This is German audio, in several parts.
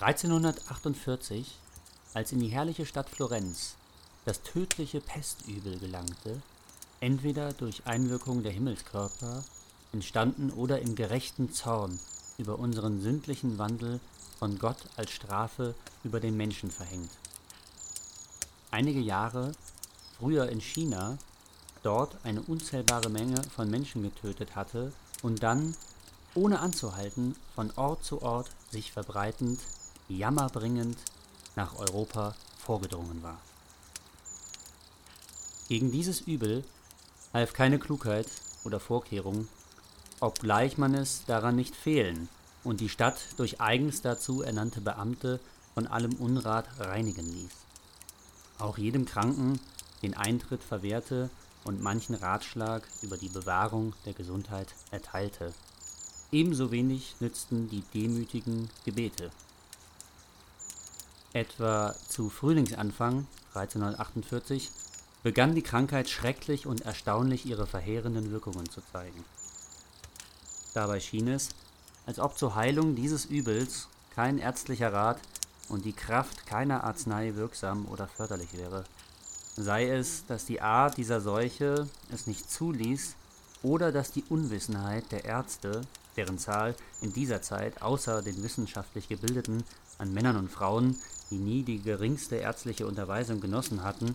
1348, als in die herrliche Stadt Florenz das tödliche Pestübel gelangte, entweder durch Einwirkung der Himmelskörper entstanden oder im gerechten Zorn über unseren sündlichen Wandel von Gott als Strafe über den Menschen verhängt. Einige Jahre früher in China dort eine unzählbare Menge von Menschen getötet hatte und dann, ohne anzuhalten, von Ort zu Ort sich verbreitend, jammerbringend nach Europa vorgedrungen war. Gegen dieses Übel half keine Klugheit oder Vorkehrung, obgleich man es daran nicht fehlen und die Stadt durch eigens dazu ernannte Beamte von allem Unrat reinigen ließ. Auch jedem Kranken den Eintritt verwehrte und manchen Ratschlag über die Bewahrung der Gesundheit erteilte. Ebenso wenig nützten die demütigen Gebete. Etwa zu Frühlingsanfang 1348 begann die Krankheit schrecklich und erstaunlich ihre verheerenden Wirkungen zu zeigen. Dabei schien es, als ob zur Heilung dieses Übels kein ärztlicher Rat und die Kraft keiner Arznei wirksam oder förderlich wäre. Sei es, dass die Art dieser Seuche es nicht zuließ, oder dass die Unwissenheit der Ärzte, deren Zahl in dieser Zeit außer den wissenschaftlich Gebildeten an Männern und Frauen, die nie die geringste ärztliche Unterweisung genossen hatten,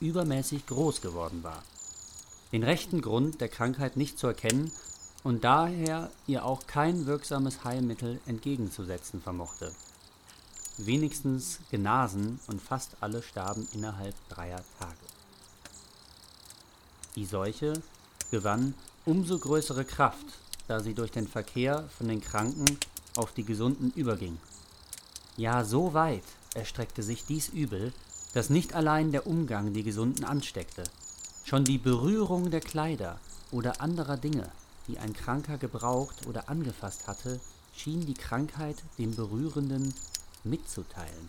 übermäßig groß geworden war. Den rechten Grund der Krankheit nicht zu erkennen und daher ihr auch kein wirksames Heilmittel entgegenzusetzen vermochte. Wenigstens genasen und fast alle starben innerhalb dreier Tage. Die Seuche gewann umso größere Kraft, da sie durch den Verkehr von den Kranken auf die Gesunden überging. Ja, so weit erstreckte sich dies Übel, dass nicht allein der Umgang die Gesunden ansteckte, schon die Berührung der Kleider oder anderer Dinge, die ein Kranker gebraucht oder angefasst hatte, schien die Krankheit dem Berührenden mitzuteilen.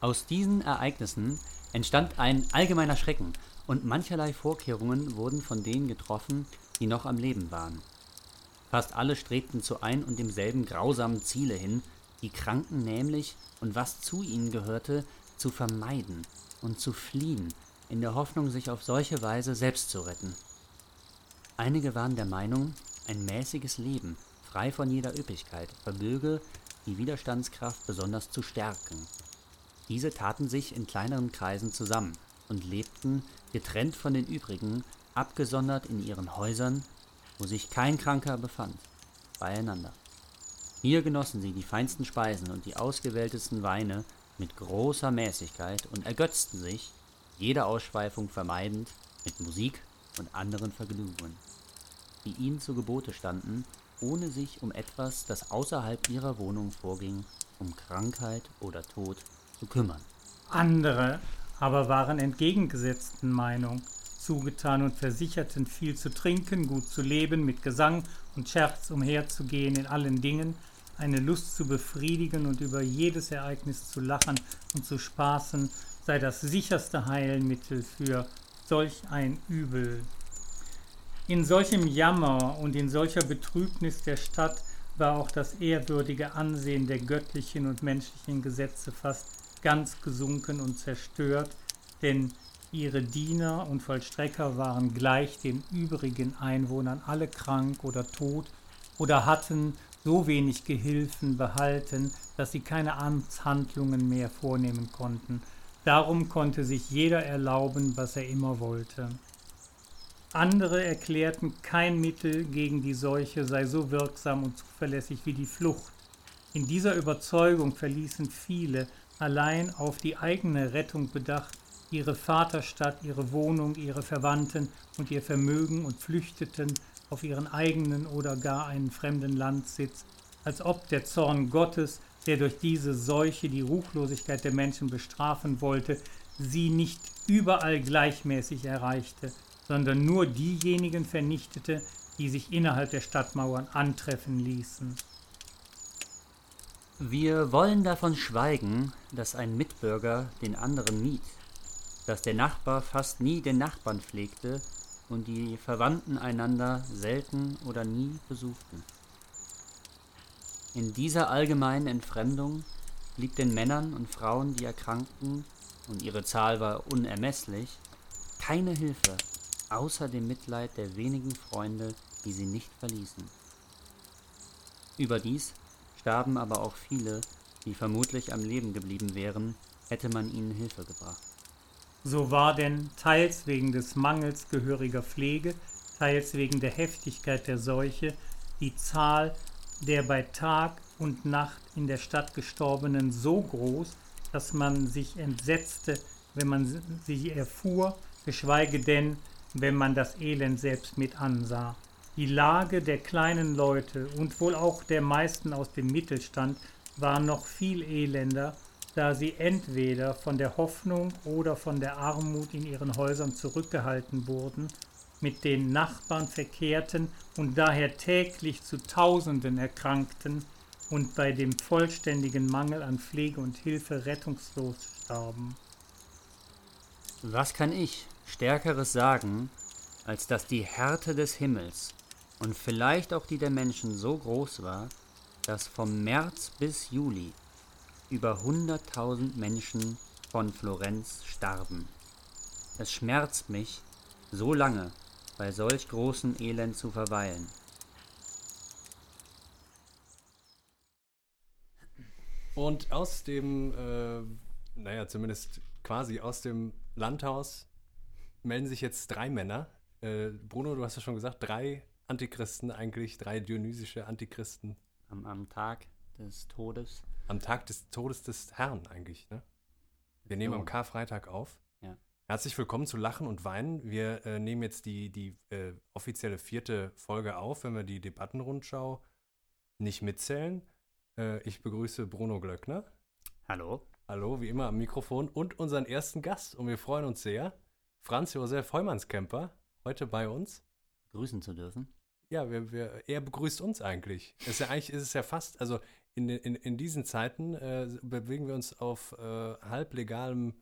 Aus diesen Ereignissen entstand ein allgemeiner Schrecken und mancherlei Vorkehrungen wurden von denen getroffen, die noch am Leben waren. Fast alle strebten zu ein und demselben grausamen Ziele hin, die Kranken nämlich und was zu ihnen gehörte, zu vermeiden und zu fliehen, in der Hoffnung, sich auf solche Weise selbst zu retten. Einige waren der Meinung, ein mäßiges Leben, frei von jeder Üppigkeit, vermöge die Widerstandskraft besonders zu stärken. Diese taten sich in kleineren Kreisen zusammen und lebten, getrennt von den übrigen, abgesondert in ihren Häusern, wo sich kein Kranker befand, beieinander. Hier genossen sie die feinsten Speisen und die ausgewähltesten Weine mit großer Mäßigkeit und ergötzten sich, jede Ausschweifung vermeidend, mit Musik und anderen Vergnügungen, die ihnen zu Gebote standen, ohne sich um etwas, das außerhalb ihrer Wohnung vorging, um Krankheit oder Tod zu kümmern. Andere aber waren entgegengesetzten Meinung, zugetan und versicherten, viel zu trinken, gut zu leben, mit Gesang und Scherz umherzugehen in allen Dingen, eine Lust zu befriedigen und über jedes Ereignis zu lachen und zu spaßen, sei das sicherste Heilmittel für solch ein Übel. In solchem Jammer und in solcher Betrübnis der Stadt war auch das ehrwürdige Ansehen der göttlichen und menschlichen Gesetze fast ganz gesunken und zerstört, denn ihre Diener und Vollstrecker waren gleich den übrigen Einwohnern alle krank oder tot oder hatten so wenig Gehilfen behalten, dass sie keine Amtshandlungen mehr vornehmen konnten. Darum konnte sich jeder erlauben, was er immer wollte. Andere erklärten, kein Mittel gegen die Seuche sei so wirksam und zuverlässig wie die Flucht. In dieser Überzeugung verließen viele, allein auf die eigene Rettung bedacht, ihre Vaterstadt, ihre Wohnung, ihre Verwandten und ihr Vermögen und flüchteten auf ihren eigenen oder gar einen fremden Landsitz, als ob der Zorn Gottes, der durch diese Seuche die Ruchlosigkeit der Menschen bestrafen wollte, sie nicht überall gleichmäßig erreichte, sondern nur diejenigen vernichtete, die sich innerhalb der Stadtmauern antreffen ließen. Wir wollen davon schweigen, dass ein Mitbürger den anderen mied, dass der Nachbar fast nie den Nachbarn pflegte und die Verwandten einander selten oder nie besuchten. In dieser allgemeinen Entfremdung blieb den Männern und Frauen, die erkrankten, und ihre Zahl war unermesslich, keine Hilfe, außer dem Mitleid der wenigen Freunde, die sie nicht verließen. Überdies starben aber auch viele, die vermutlich am Leben geblieben wären, hätte man ihnen Hilfe gebracht. So war denn teils wegen des Mangels gehöriger Pflege, teils wegen der Heftigkeit der Seuche die Zahl der bei Tag und Nacht in der Stadt Gestorbenen so groß, dass man sich entsetzte, wenn man sie erfuhr, geschweige denn, wenn man das Elend selbst mit ansah. Die Lage der kleinen Leute und wohl auch der meisten aus dem Mittelstand war noch viel elender, da sie entweder von der Hoffnung oder von der Armut in ihren Häusern zurückgehalten wurden, mit den Nachbarn verkehrten und daher täglich zu Tausenden erkrankten und bei dem vollständigen Mangel an Pflege und Hilfe rettungslos starben. Was kann ich Stärkeres sagen, als dass die Härte des Himmels und vielleicht auch die der Menschen so groß war, dass vom März bis Juli über 100.000 Menschen von Florenz starben. Es schmerzt mich, so lange bei solch großem Elend zu verweilen. Und aus dem, äh, naja, zumindest quasi aus dem Landhaus melden sich jetzt drei Männer. Äh, Bruno, du hast ja schon gesagt, drei Antichristen eigentlich, drei dionysische Antichristen. Am, am Tag des Todes. Am Tag des Todes des Herrn eigentlich, ne? Wir nehmen am Karfreitag auf. Ja. Herzlich willkommen zu Lachen und Weinen. Wir äh, nehmen jetzt die, die äh, offizielle vierte Folge auf, wenn wir die Debattenrundschau nicht mitzählen. Äh, ich begrüße Bruno Glöckner. Hallo. Hallo, wie immer am Mikrofon und unseren ersten Gast. Und wir freuen uns sehr, Franz Josef Heumannskämper, heute bei uns. Grüßen zu dürfen. Ja, wir, wir, er begrüßt uns eigentlich. Ist ja eigentlich ist es ja fast, also in, in, in diesen Zeiten äh, bewegen wir uns auf äh, halblegalem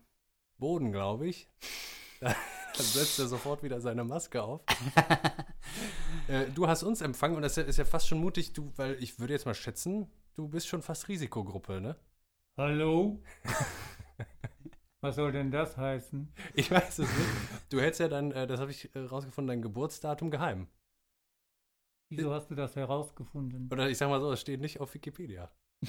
Boden, glaube ich. Dann setzt er sofort wieder seine Maske auf. äh, du hast uns empfangen und das ist ja fast schon mutig, du, weil ich würde jetzt mal schätzen, du bist schon fast Risikogruppe, ne? Hallo? Was soll denn das heißen? Ich weiß es nicht. Du hältst ja dann, äh, das habe ich äh, rausgefunden, dein Geburtsdatum geheim. Wieso hast du das herausgefunden? Oder ich sag mal so, es steht nicht auf Wikipedia.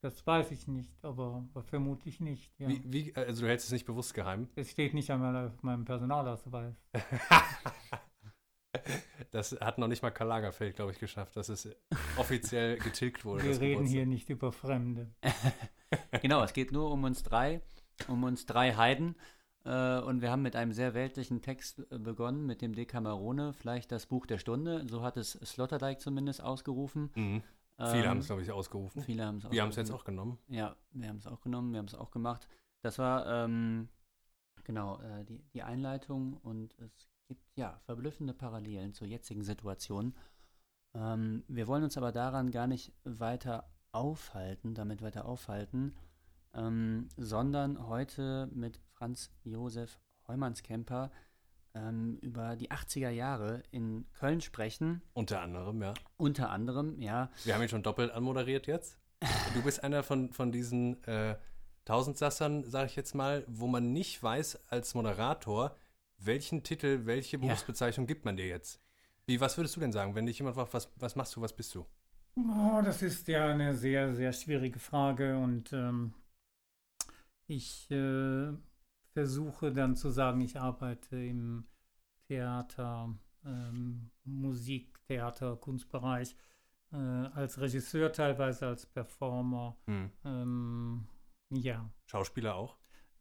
Das weiß ich nicht, aber, vermutlich nicht. Ja. Wie, wie, also du hältst es nicht bewusst geheim? Es steht nicht einmal auf meinem Personalausweis. das hat noch nicht mal Karl Lagerfeld, glaube ich, geschafft, dass es offiziell getilgt wurde. Wir reden hier nicht über Fremde. genau, es geht nur um uns drei, um uns drei Heiden. Äh, und wir haben mit einem sehr weltlichen Text begonnen, mit dem Decamerone, vielleicht das Buch der Stunde. So hat es Sloterdijk zumindest ausgerufen. Mhm. Viele Ähm, haben es, glaube ich, ausgerufen. Viele haben es Wir haben es jetzt auch genommen. Ja, wir haben es auch genommen, wir haben es auch gemacht. Das war ähm, genau äh, die, die Einleitung und es gibt ja verblüffende Parallelen zur jetzigen Situation. Ähm, wir wollen uns aber daran gar nicht weiter aufhalten, damit weiter aufhalten, ähm, sondern heute mit Franz Josef Heumannskämper ähm, über die 80er Jahre in Köln sprechen. Unter anderem, ja. Unter anderem, ja, Wir haben ihn schon doppelt anmoderiert jetzt. Du bist einer von, von diesen äh, Tausendsassern, sage ich jetzt mal, wo man nicht weiß als Moderator, welchen Titel, welche Berufsbezeichnung gibt man dir jetzt. Wie, was würdest du denn sagen, wenn dich jemand fragt, was, was machst du, was bist du? Oh, das ist ja eine sehr, sehr schwierige Frage und ähm, ich äh, versuche dann zu sagen, ich arbeite im Theater, ähm, Musik, Theater, Kunstbereich, äh, als Regisseur teilweise, als Performer. Hm. Ähm, ja, Schauspieler auch?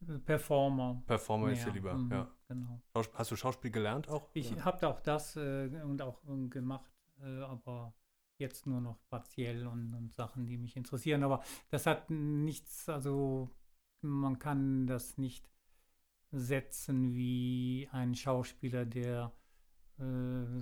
äh, Performer. Performer ist dir lieber, mhm, ja. Genau. Hast du Schauspiel gelernt auch? Ich habe auch das äh, und auch ähm, gemacht, äh, aber jetzt nur noch partiell und, und Sachen, die mich interessieren. Aber das hat nichts, also man kann das nicht setzen wie ein Schauspieler, der, äh,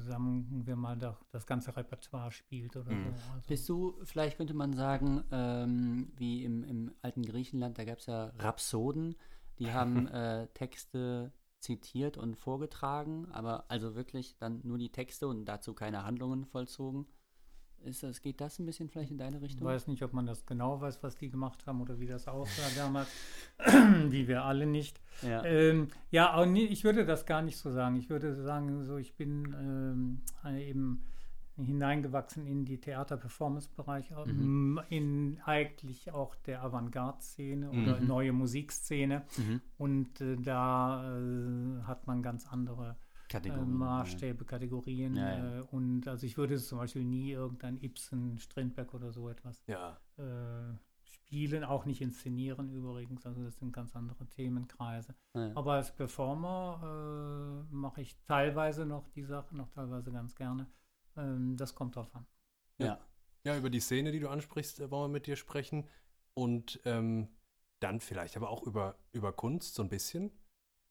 sagen wir mal, doch das ganze Repertoire spielt oder Mhm. so. Also, Bist du, vielleicht könnte man sagen, ähm, wie im, im alten Griechenland, da gab es ja Rhapsoden, die haben äh, Texte zitiert und vorgetragen, aber also wirklich dann nur die Texte und dazu keine Handlungen vollzogen. Ist das, geht das ein bisschen vielleicht in deine Ich Richtung? weiß nicht, ob man das genau weiß, was die gemacht haben oder wie das aussah damals, wie wir alle nicht. ja. Ähm, ja, ich würde das gar nicht so sagen. Ich würde sagen, so ich bin ähm, äh, eben hineingewachsen in die Theater-Performance-Bereich, ähm, in eigentlich auch der Avantgarde-Szene oder Mhm. neue Musikszene. Mhm. Und äh, da äh, hat man ganz andere äh, Kategorien. Maßstäbe, Kategorien. Ja, ja. Äh, und also ich würde zum Beispiel nie irgendein Ibsen, Strindberg oder so etwas Ja. äh, spielen, auch nicht inszenieren übrigens. Also das sind ganz andere Themenkreise. Ja. Ja. Aber als Performer äh, mache ich teilweise noch die Sachen, noch teilweise ganz gerne. Ähm, das kommt drauf an. ja. Ja, über die Szene, die du ansprichst, äh, wollen wir mit dir sprechen. Und ähm, dann vielleicht aber auch über, über Kunst so ein bisschen.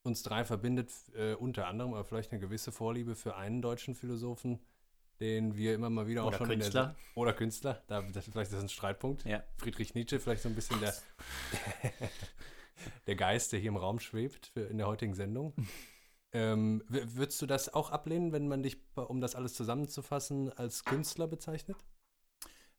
Uns drei verbindet äh, unter anderem aber vielleicht eine gewisse Vorliebe für einen deutschen Philosophen, den wir immer mal wieder auch Oder schon Künstler. in der Oder Künstler, da, das, vielleicht ist das ein Streitpunkt. Ja. Friedrich Nietzsche, vielleicht so ein bisschen der, der Geist, der hier im Raum schwebt für, in der heutigen Sendung. ähm, würdest du das auch ablehnen, wenn man dich, um das alles zusammenzufassen, als Künstler bezeichnet?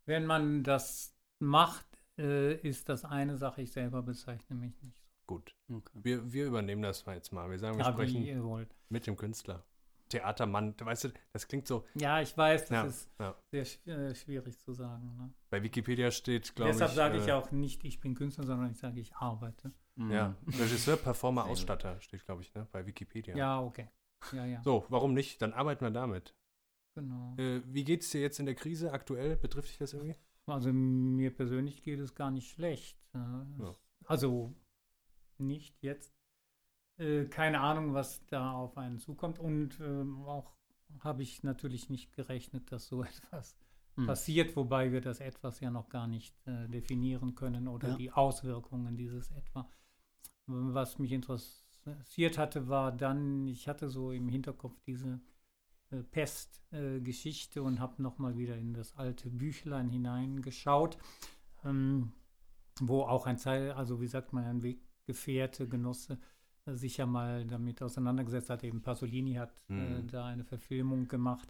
Wenn man das macht, äh, ist das eine Sache. Ich selber bezeichne mich nicht. Gut. Okay. Wir, wir übernehmen das mal jetzt mal. Wir sagen, wir Ja, wie sprechen ihr wollt. mit dem Künstler. Theatermann, weißt du, das klingt so. Ja, ich weiß, das Ja, ist ja. sehr äh, schwierig zu sagen. Ne? Bei Wikipedia steht, glaube ich. Deshalb sage ich äh, auch nicht, ich bin Künstler, sondern ich sage, ich arbeite. Ja, Mhm. Regisseur, Performer. Ausstatter steht, glaube ich, ne, bei Wikipedia. Ja, okay. Ja, ja, So, warum nicht? Dann arbeiten wir damit. genau. Äh, wie geht es dir jetzt in der Krise aktuell? Betrifft dich das irgendwie? Also mir persönlich geht es gar nicht schlecht. äh, Ja. Also nicht jetzt. Äh, keine Ahnung, was da auf einen zukommt. Und ähm, auch habe ich natürlich nicht gerechnet, dass so etwas Mhm. passiert, wobei wir das etwas ja noch gar nicht äh, definieren können oder Ja. die Auswirkungen dieses etwa. Was mich interessiert hatte, war dann, ich hatte so im Hinterkopf diese äh, Pestgeschichte und habe nochmal wieder in das alte Büchlein hineingeschaut, ähm, wo auch ein Teil, also wie sagt man, ein Weggefährte, Genosse, äh, sich ja mal damit auseinandergesetzt hat. Eben Pasolini hat äh, Mhm. da eine Verfilmung gemacht.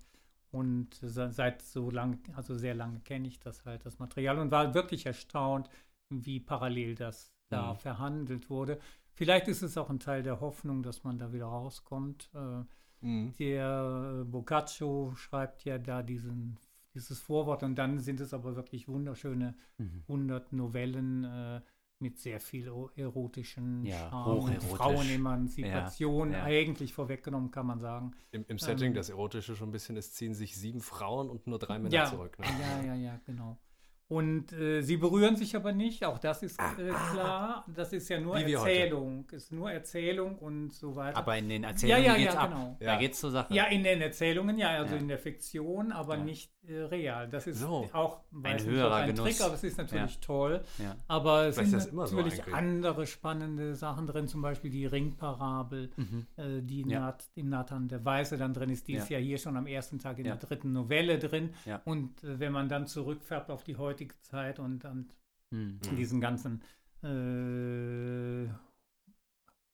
Und se- seit so lang, also sehr lange kenne ich das halt, das Material und war wirklich erstaunt, wie parallel das da Mhm. verhandelt wurde. Vielleicht ist es auch ein Teil der Hoffnung, dass man da wieder rauskommt. Äh, Mhm. der äh, Boccaccio schreibt ja da diesen, dieses Vorwort und dann sind es aber wirklich wunderschöne Mhm. 100 Novellen äh, mit sehr viel erotischen Ja, Charme. Frauenemanzipation. Ja, ja. Eigentlich vorweggenommen kann man sagen. Im, Im Setting, Ähm, das Erotische schon ein bisschen ist, ziehen sich sieben Frauen und nur drei Männer ja, zurück. Ne? ja, ja, ja, genau. Und äh, sie berühren sich aber nicht, auch das ist äh, klar. Das ist ja nur Wie. Erzählung, ist nur Erzählung und so weiter. Aber in den Erzählungen ja, geht's ja, ab. genau. Da Ja. geht's zur Sache. Ja, in den Erzählungen, ja, also Ja. in der Fiktion, aber Ja. nicht äh, real. Das ist So. auch weiß nicht, höherer ein Genuss. Trick, aber es ist natürlich toll. Ja. Aber es Vielleicht sind so natürlich eigentlich. andere spannende Sachen drin, zum Beispiel die Ringparabel, Mhm. äh, die Ja. Nat, in Nathan der Weiße dann drin ist. Die Ja. ist ja hier schon am ersten Tag in Ja. der dritten Novelle drin. Ja. Und äh, wenn man dann zurückfärbt auf die heutige Zeit und dann Mhm. diesen ganzen äh,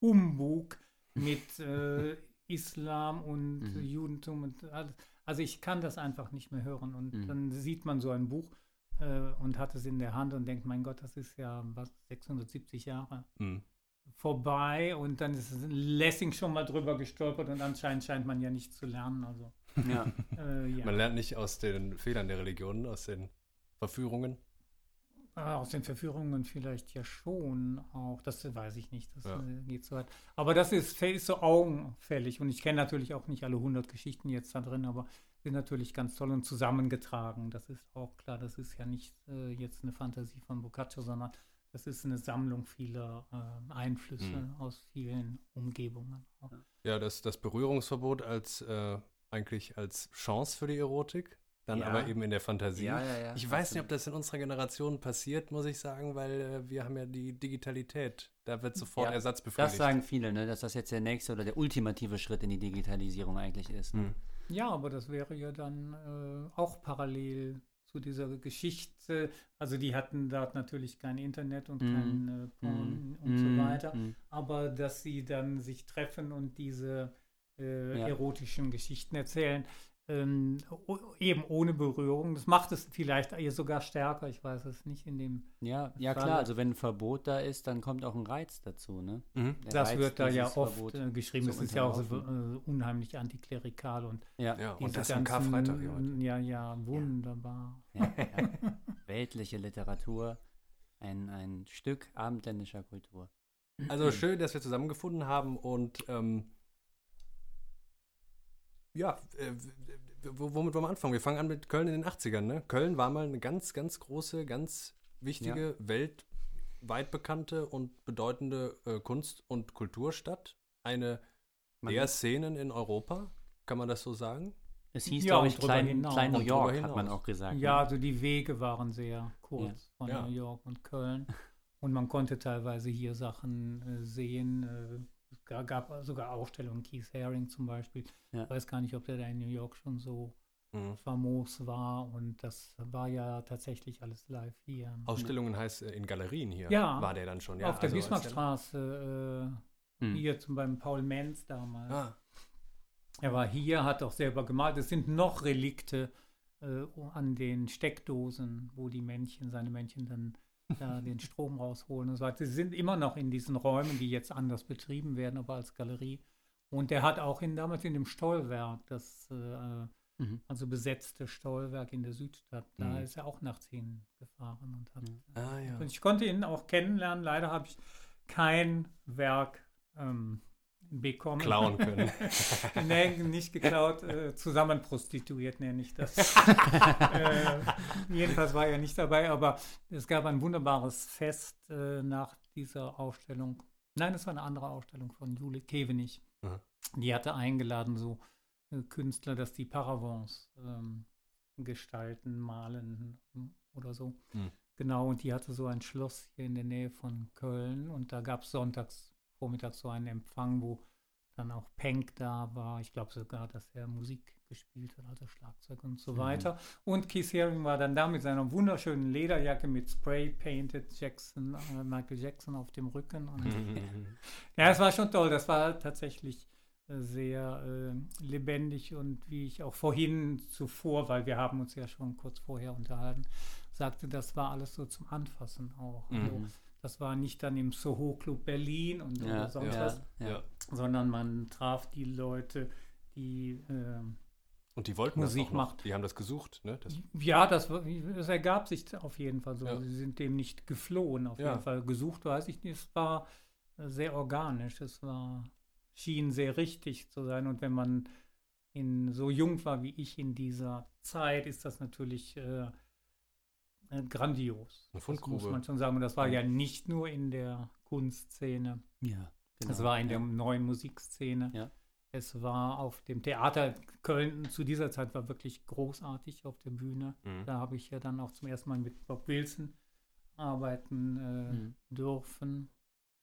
Humbug mit äh, Islam und Mhm. Judentum und alles. Also ich kann das einfach nicht mehr hören. Und Mhm. dann sieht man so ein Buch äh, und hat es in der Hand und denkt, mein Gott, das ist ja was 670 Jahre Mhm. vorbei und dann ist Lessing schon mal drüber gestolpert und anscheinend scheint man ja nicht zu lernen. Also Ja. äh, ja. Man lernt nicht aus den Fehlern der Religionen, aus den Verführungen. Ah, Aus den Verführungen vielleicht ja schon auch. Das weiß ich nicht. Das Ja. äh, geht so weit. Aber das ist, ist so augenfällig. Und ich kenne natürlich auch nicht alle 100 Geschichten jetzt da drin, aber sind natürlich ganz toll und zusammengetragen. Das ist auch klar. Das ist ja nicht äh, jetzt eine Fantasie von Boccaccio, sondern das ist eine Sammlung vieler äh, Einflüsse Mhm. aus vielen Umgebungen. Ja, das, das Berührungsverbot als äh, eigentlich als Chance für die Erotik, dann Ja. aber eben in der Fantasie. Ja, ja, ja. Ich weiß nicht, ob das in unserer Generation passiert, muss ich sagen, weil äh, wir haben ja die Digitalität. Da wird sofort Ja, Ersatz Das befriedigt. sagen viele, ne, dass das jetzt der nächste oder der ultimative Schritt in die Digitalisierung eigentlich ist. Ne? Hm. Ja, aber das wäre ja dann äh, auch parallel zu dieser Geschichte. Also die hatten dort natürlich kein Internet und Mhm. kein äh, Porn Mhm. und Mhm. so weiter. Mhm. Aber dass sie dann sich treffen und diese äh, Ja. erotischen Geschichten erzählen, ähm, eben ohne Berührung. Das macht es vielleicht eher sogar stärker, ich weiß es nicht, in dem Ja, ja klar, also wenn ein Verbot da ist, dann kommt auch ein Reiz dazu, ne? Mhm. Das Reiz, wird da ja oft Verbot äh, geschrieben. Es ist ja auch so äh, unheimlich antiklerikal und Ja, Ja, und diese das ganzen- Karfreitag hier heute. Ja, ja, wunderbar. ja, ja. Weltliche Literatur, ein, ein Stück abendländischer Kultur. Also schön, dass wir zusammengefunden haben und ähm, ja, äh, womit wollen wir anfangen? Wir fangen an mit Köln in den 80ern, ne? Köln war mal eine ganz, ganz große, ganz wichtige, weltweit bekannte und bedeutende äh, Kunst- und Kulturstadt. Eine Man- der Szenen in Europa, kann man das so sagen? Es hieß, Ja, glaube ich, Klein. Klein New York, hat man auch gesagt. Ja, ne? also die Wege waren sehr kurz von Ja. New York und Köln. Und man konnte teilweise hier Sachen äh, sehen. Gab sogar Ausstellungen, Keith Haring zum Beispiel. Ja. Ich weiß gar nicht, ob der da in New York schon so Mhm. famos war. Und das war ja tatsächlich alles live hier. Ausstellungen heißt äh, in Galerien hier. Ja. War der dann schon, ja. Auf der also als Bismarckstraße, äh, Hm. hier zum beim Paul Menz damals. Ah, Er war hier, hat auch selber gemalt. Es sind noch Relikte äh, an den Steckdosen, wo die Männchen, seine Männchen dann da den Strom rausholen und so weiter. Sie sind immer noch in diesen Räumen, die jetzt anders betrieben werden, aber als Galerie. Und der hat auch in, damals in dem Stollwerk, das äh, Mhm. also besetzte Stollwerk in der Südstadt, da Mhm. ist er auch nachts hingefahren und hat. Mhm. ah ja. Und ich konnte ihn auch kennenlernen. Leider habe ich kein Werk ähm, bekommen. Klauen können. nee, nicht geklaut, äh, zusammen prostituiert nenne ich das. äh, jedenfalls war er nicht dabei, aber es gab ein wunderbares Fest äh, nach dieser Ausstellung. Nein, es war eine andere Ausstellung von Jule Kevenich. Mhm. Die hatte eingeladen, so äh, Künstler, dass die Paravents ähm, gestalten, malen hm, oder so. Mhm. Genau, und die hatte so ein Schloss hier in der Nähe von Köln und da gab es sonntags, vormittags so einen Empfang, wo dann auch Penck da war. Ich glaube sogar, dass er Musik gespielt hat, also Schlagzeug und so Mhm. weiter. Und Keith Haring war dann da mit seiner wunderschönen Lederjacke mit Spray Painted Jackson, äh, Michael Jackson auf dem Rücken. Mhm. ja, es war schon toll. Das war tatsächlich äh, sehr äh, lebendig und wie ich auch vorhin zuvor, weil wir haben uns ja schon kurz vorher unterhalten, sagte, das war alles so zum Anfassen auch. Also, Mhm. Das war nicht dann im Soho Club Berlin und Ja, oder sonst ja, was, ja. sondern man traf die Leute, die ähm, Und die wollten Musik das auch noch. macht. Die haben das gesucht, ne? Das, ja, das, das ergab sich auf jeden Fall so. Ja. Sie sind dem nicht geflohen, auf Ja. jeden Fall. Gesucht weiß ich nicht. Es war äh, sehr organisch. Es war, schien sehr richtig zu sein. Und wenn man in, so jung war wie ich in dieser Zeit, ist das natürlich äh, grandios. Eine Das Fundgrube. muss man schon sagen. Und das war ja nicht nur in der Kunstszene. Ja, genau. Es war in ja. der neuen Musikszene. Ja. Es war auf dem Theater Köln zu dieser Zeit war wirklich großartig auf der Bühne. Mhm. Da habe ich ja dann auch zum ersten Mal mit Bob Wilson arbeiten äh, Mhm. dürfen.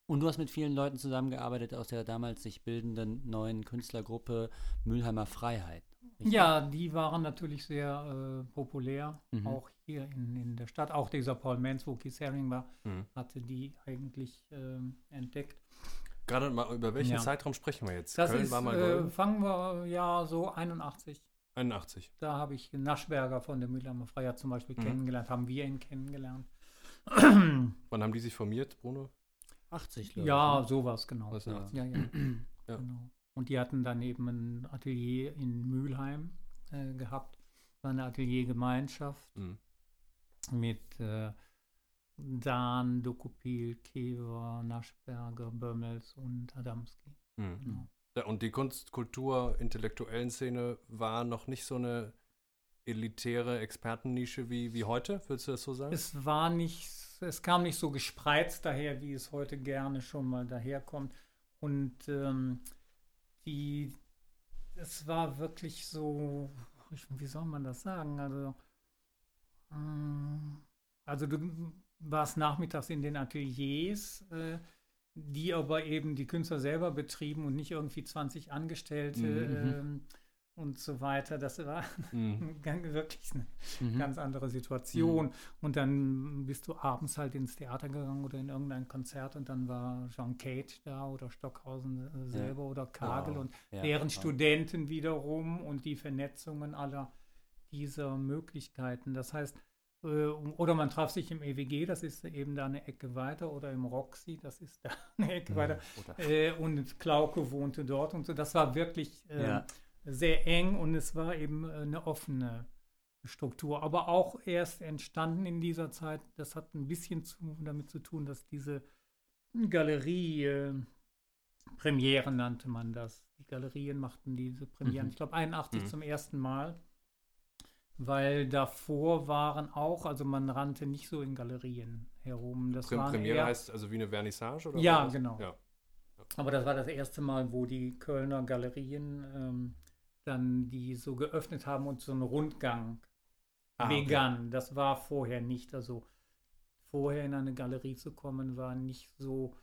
Und du hast mit vielen Leuten zusammengearbeitet aus der damals sich bildenden neuen Künstlergruppe Mülheimer Freiheit. Richtig? Ja, die waren natürlich sehr äh, populär, Mhm. auch hier in, in der Stadt. Auch dieser Paul Menz, wo Keith Haring war, Mhm. hatte die eigentlich ähm, entdeckt. Gerade mal, über welchen Ja. Zeitraum sprechen wir jetzt? Das Köln ist, war mal äh, fangen wir ja so 81. 81. Da habe ich Naschberger von der Mülheimer Freiheit zum Beispiel Mhm. kennengelernt, haben wir ihn kennengelernt. Wann haben die sich formiert, Bruno? 80, glaube Ja, ich. sowas, genau. Was Ja. Ja, ja. Ja. Genau. Und die hatten dann eben ein Atelier in Mülheim äh, gehabt. War eine Ateliergemeinschaft Mhm. mit äh, Dan, Dokupil, Kever, Naschberger, Bömmels und Adamski. Mhm. Genau. Ja, und die Kunst-, Kultur-, intellektuellen Szene war noch nicht so eine elitäre Expertennische wie, wie heute, würdest du das so sagen? Es war nicht, es kam nicht so gespreizt daher, wie es heute gerne schon mal daherkommt. Und ähm, die, es war wirklich so, wie soll man das sagen? Also, ähm, also du warst nachmittags in den Ateliers, äh, die aber eben die Künstler selber betrieben und nicht irgendwie 20 Angestellte. Mhm, mhm. Ähm, und so weiter. Das war Mhm. wirklich eine Mhm. ganz andere Situation. Und dann bist du abends halt ins Theater gegangen oder in irgendein Konzert und dann war John Cage da oder Stockhausen äh, selber oder Kagel Wow. und Ja, deren wow. Studenten wiederum und die Vernetzungen aller dieser Möglichkeiten. Das heißt, äh, oder man traf sich im EWG, das ist eben da eine Ecke weiter, oder im Roxy, das ist da eine Ecke weiter. Oder, Äh, und Klauke wohnte dort und so. Das war wirklich äh, Ja. Sehr eng und es war eben äh, eine offene Struktur. Aber auch erst entstanden in dieser Zeit, das hat ein bisschen zu, damit zu tun, dass diese Galerie, äh, Premieren nannte man das. Die Galerien machten diese Premieren, Mhm. ich glaube 81 Mhm. zum ersten Mal. Weil davor waren auch, also man rannte nicht so in Galerien herum. Das Prem Premiere eher, heißt also wie eine Vernissage? Oder Ja, genau. Ja. aber das war das erste Mal, wo die Kölner Galerien ähm, dann die so geöffnet haben und so ein Rundgang Ah, okay. begann. Das war vorher nicht. Also vorher in eine Galerie zu kommen, war nicht so.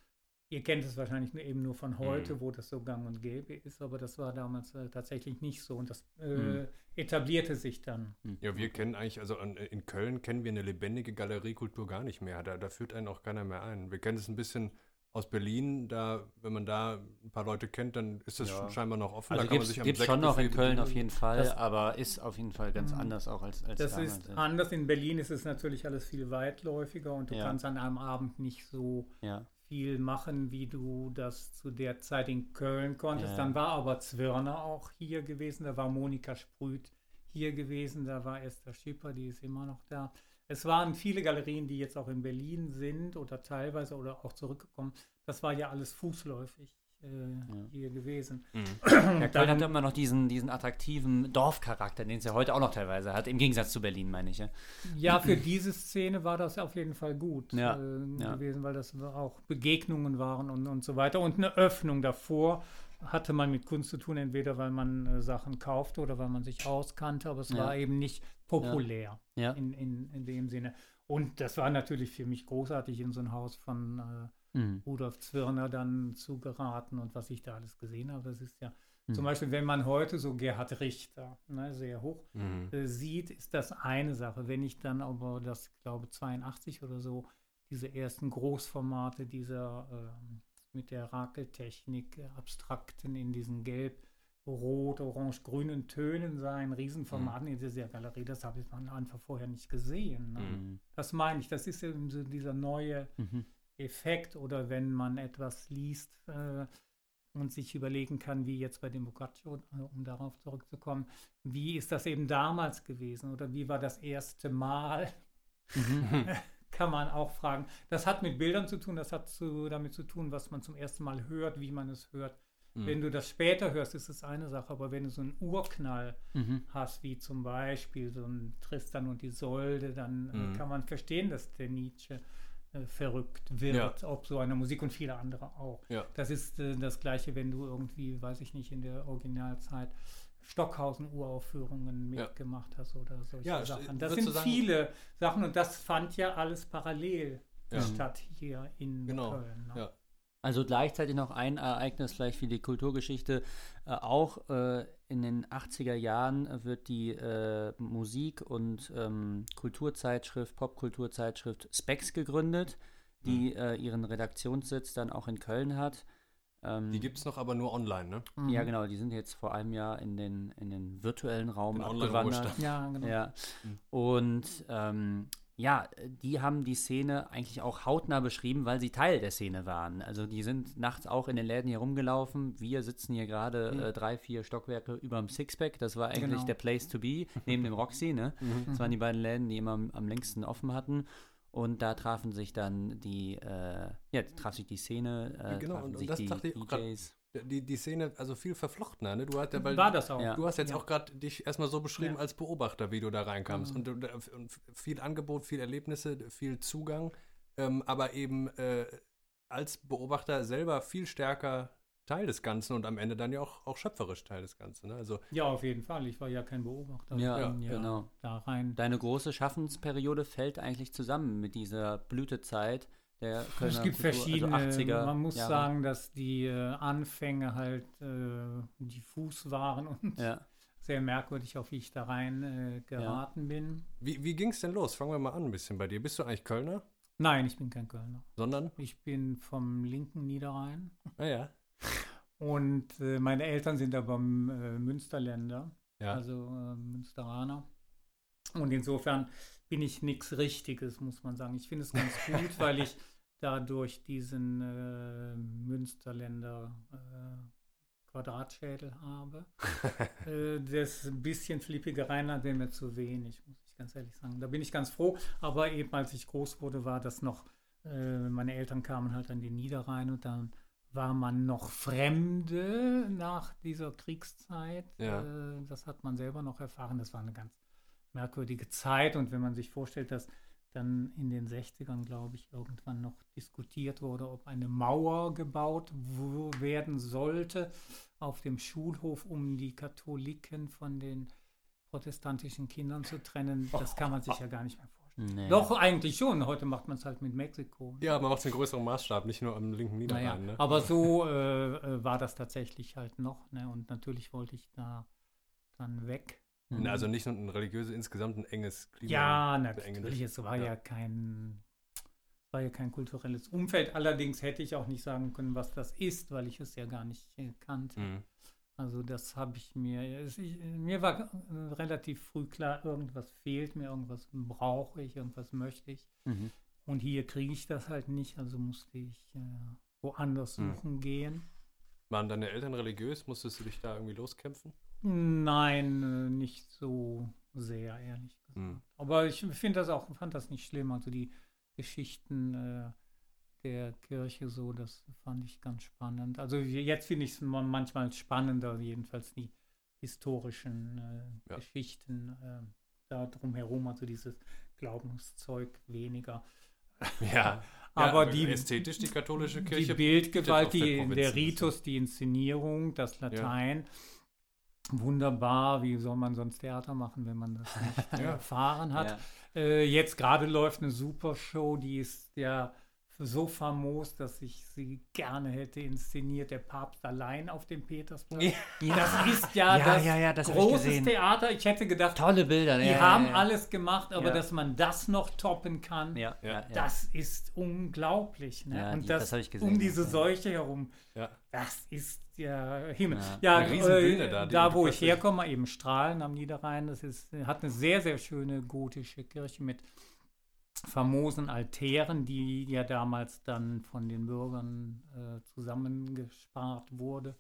Ihr kennt es wahrscheinlich nur eben nur von heute, Mhm. wo das so gang und gäbe ist, aber das war damals äh, tatsächlich nicht so. Und das äh, Mhm. etablierte sich dann. Mhm. Ja, wir kennen eigentlich, also an, in Köln kennen wir eine lebendige Galeriekultur gar nicht mehr. Da, da führt einen auch keiner mehr ein. Wir kennen es ein bisschen aus Berlin, da, wenn man da ein paar Leute kennt, dann ist das Ja. schon scheinbar noch offen. Also da kann gibt man es schon noch in Köln auf jeden Fall, Das- aber ist auf jeden Fall ganz Mhm. anders auch als, als Das damals. ist anders. In Berlin ist es natürlich alles viel weitläufiger und du Ja. kannst an einem Abend nicht so ja. viel machen, wie du das zu der Zeit in Köln konntest. Ja. Dann war aber Zwirner auch hier gewesen, da war Monika Sprüth hier gewesen, da war Esther Schipper, die ist immer noch da. Es waren viele Galerien, die jetzt auch in Berlin sind oder teilweise oder auch zurückgekommen. Das war ja alles fußläufig äh, hier gewesen. Mhm. Ja, Köln Dann- hat immer noch diesen, diesen attraktiven Dorfcharakter, den es ja heute auch noch teilweise hat, im Gegensatz zu Berlin, meine ich. Ja. Ja, für diese Szene war das auf jeden Fall gut Ja, äh, ja. gewesen, weil das auch Begegnungen waren und, und so weiter. Und eine Öffnung davor hatte man mit Kunst zu tun, entweder weil man äh, Sachen kaufte oder weil man sich auskannte, aber es Ja. war eben nicht populär Ja. in, in, in dem Sinne. Und das war natürlich für mich großartig, in so ein Haus von äh, Mhm. Rudolf Zwirner dann zu geraten und was ich da alles gesehen habe. Das ist ja Mhm. zum Beispiel, wenn man heute so Gerhard Richter, ne, sehr hoch Mhm. äh, sieht, ist das eine Sache. Wenn ich dann aber das, glaube 82 oder so, diese ersten Großformate dieser ähm, mit der Rakeltechnik äh, abstrakten in diesen gelb, rot, orange, grünen Tönen sein, Riesenformaten in dieser Galerie, das habe ich einfach vorher nicht gesehen. Ne? Mhm. Das meine ich, das ist eben so dieser neue Mhm. Effekt oder wenn man etwas liest äh, und sich überlegen kann, wie jetzt bei dem Boccaccio, äh, um darauf zurückzukommen, wie ist das eben damals gewesen oder wie war das erste Mal, Mhm. kann man auch fragen. Das hat mit Bildern zu tun, das hat zu, damit zu tun, was man zum ersten Mal hört, wie man es hört. Mhm. Wenn du das später hörst, ist es eine Sache, aber wenn du so einen Urknall Mhm. hast, wie zum Beispiel so ein Tristan und Isolde, dann äh, Mhm. kann man verstehen, dass der Nietzsche äh, verrückt wird, ob so eine Musik und viele andere auch. Ja. Das ist äh, das Gleiche, wenn du irgendwie, weiß ich nicht, in der Originalzeit Stockhausen-Uraufführungen Ja. mitgemacht hast oder solche Ja, Sachen. Das sind sagen- viele Sachen und das fand ja alles parallel Ja. statt hier in Genau, Köln. ne? ja. Also gleichzeitig noch ein Ereignis vielleicht für die Kulturgeschichte. Äh, auch äh, in den 80er Jahren wird die äh, Musik- und ähm, Kulturzeitschrift, Popkulturzeitschrift Spex gegründet, die äh, ihren Redaktionssitz dann auch in Köln hat. Ähm, Die gibt es noch, aber nur online, ne? Mhm. Ja, genau, die sind jetzt vor einem Jahr in den, in den virtuellen Raum In abgewandert. Ja, genau. Ja. Mhm. Und ähm, ja, die haben die Szene eigentlich auch hautnah beschrieben, weil sie Teil der Szene waren. Also die sind nachts auch in den Läden hier rumgelaufen. Wir sitzen hier gerade Mhm. äh, drei, vier Stockwerke überm Sixpack. Das war eigentlich Genau. der Place to be, neben dem Roxy, ne? Mhm. Das waren die beiden Läden, die immer am, am längsten offen hatten. Und da trafen sich dann die, äh, ja, traf sich die Szene, äh, Genau, trafen und- und das die dachte ich auch grad. DJs. Die, die Szene, also viel verflochtener, ne? Du, hast, ja, weil, War das auch. Ja. du hast jetzt Ja. auch gerade dich erstmal so beschrieben Ja. als Beobachter, wie du da reinkamst. Mhm. Und, du- da- und viel Angebot, viel Erlebnisse, viel Zugang, ähm, aber eben äh, als Beobachter selber viel stärker Teil des Ganzen und am Ende dann ja auch, auch schöpferisch Teil des Ganzen. Ne? Also Ja, auf jeden Fall. Ich war ja kein Beobachter. Ja, ja genau. Da rein. Deine große Schaffensperiode fällt eigentlich zusammen mit dieser Blütezeit der Kölner Es gibt Kultur, verschiedene. also 80er man muss Jahre. sagen, dass die äh, Anfänge halt äh, diffus waren und Ja, sehr merkwürdig, auf wie ich da rein äh, geraten bin. Wie, wie ging es denn los? Fangen wir mal an ein bisschen bei dir. Bist du eigentlich Kölner? Nein, ich bin kein Kölner. Sondern? Ich bin vom linken Niederrhein. Ah ja. Und äh, meine Eltern sind aber äh, Münsterländer, Ja. also äh, Münsteraner. Und insofern bin ich nichts Richtiges, muss man sagen. Ich finde es ganz gut, weil ich dadurch diesen äh, Münsterländer äh, Quadratschädel habe. äh, das bisschen flippige Rheinland wäre mir zu wenig, muss ich ganz ehrlich sagen. Da bin ich ganz froh. Aber eben als ich groß wurde, war das noch, meine Eltern kamen halt an den Niederrhein und dann war man noch Fremde nach dieser Kriegszeit. Ja. Äh, das hat man selber noch erfahren. Das war eine ganz merkwürdige Zeit. Und wenn man sich vorstellt, dass dann in den 60ern, glaube ich, irgendwann noch diskutiert wurde, ob eine Mauer gebaut werden sollte auf dem Schulhof, um die Katholiken von den protestantischen Kindern zu trennen, das kann man sich ja gar nicht mehr vorstellen. Nee. Doch, eigentlich schon. Heute macht man es halt mit Mexiko. Ja, man macht es in größerem Maßstab, nicht nur am linken Naja, Niederrhein. ne? aber so äh, äh, war das tatsächlich halt noch. Ne? Und natürlich wollte ich da dann weg. Mhm. Also nicht nur ein religiöses, insgesamt ein enges Klima. Ja, natürlich. Es war ja, Ja. kein, es war ja kein kulturelles Umfeld. Allerdings hätte ich auch nicht sagen können, was das ist, weil ich es ja gar nicht äh, kannte. Mhm. Also das habe ich mir, ich, mir war äh, relativ früh klar, irgendwas fehlt mir, irgendwas brauche ich, irgendwas möchte ich. Mhm. Und hier kriege ich das halt nicht, also musste ich äh, woanders Hm. suchen gehen. Waren deine Eltern religiös? Musstest du dich da irgendwie loskämpfen? Nein, äh, nicht so sehr, ehrlich gesagt. Hm. Aber ich finde das auch, fand das nicht schlimm. Also die Geschichten äh, der Kirche so, das fand ich ganz spannend. Also jetzt finde ich es manchmal spannender, jedenfalls die historischen äh, Ja. Geschichten äh, da drumherum, also dieses Glaubenszeug weniger. Ja. Aber ja, die, ästhetisch die katholische die Kirche. Bildgewalt, auf der die, der ein Ritus, die Inszenierung, das Latein, wunderbar. Wie soll man sonst Theater machen, wenn man das nicht äh, Ja. erfahren hat? Ja. Äh, jetzt gerade läuft eine super Show, die ist ja so famos, dass ich sie gerne hätte inszeniert. Der Papst allein auf dem Petersplatz. Ja. Das ist ja, Ja, das ja, ja, das ich großes. Theater. Ich hätte gedacht, Tolle Bilder. die ja, haben ja, ja. alles gemacht, aber Ja. dass man das noch toppen kann, Ja, ja, ja. das ist unglaublich. Ne? Ja, Und das, das gesehen, um diese ja. Seuche herum, Ja. das ist ja Himmel. Ja. Äh, da, da wo ich herkomme, eben Strahlen am Niederrhein, das ist, hat eine sehr, sehr schöne gotische Kirche mit famosen Altären, die ja damals dann von den Bürgern äh, zusammengespart wurde,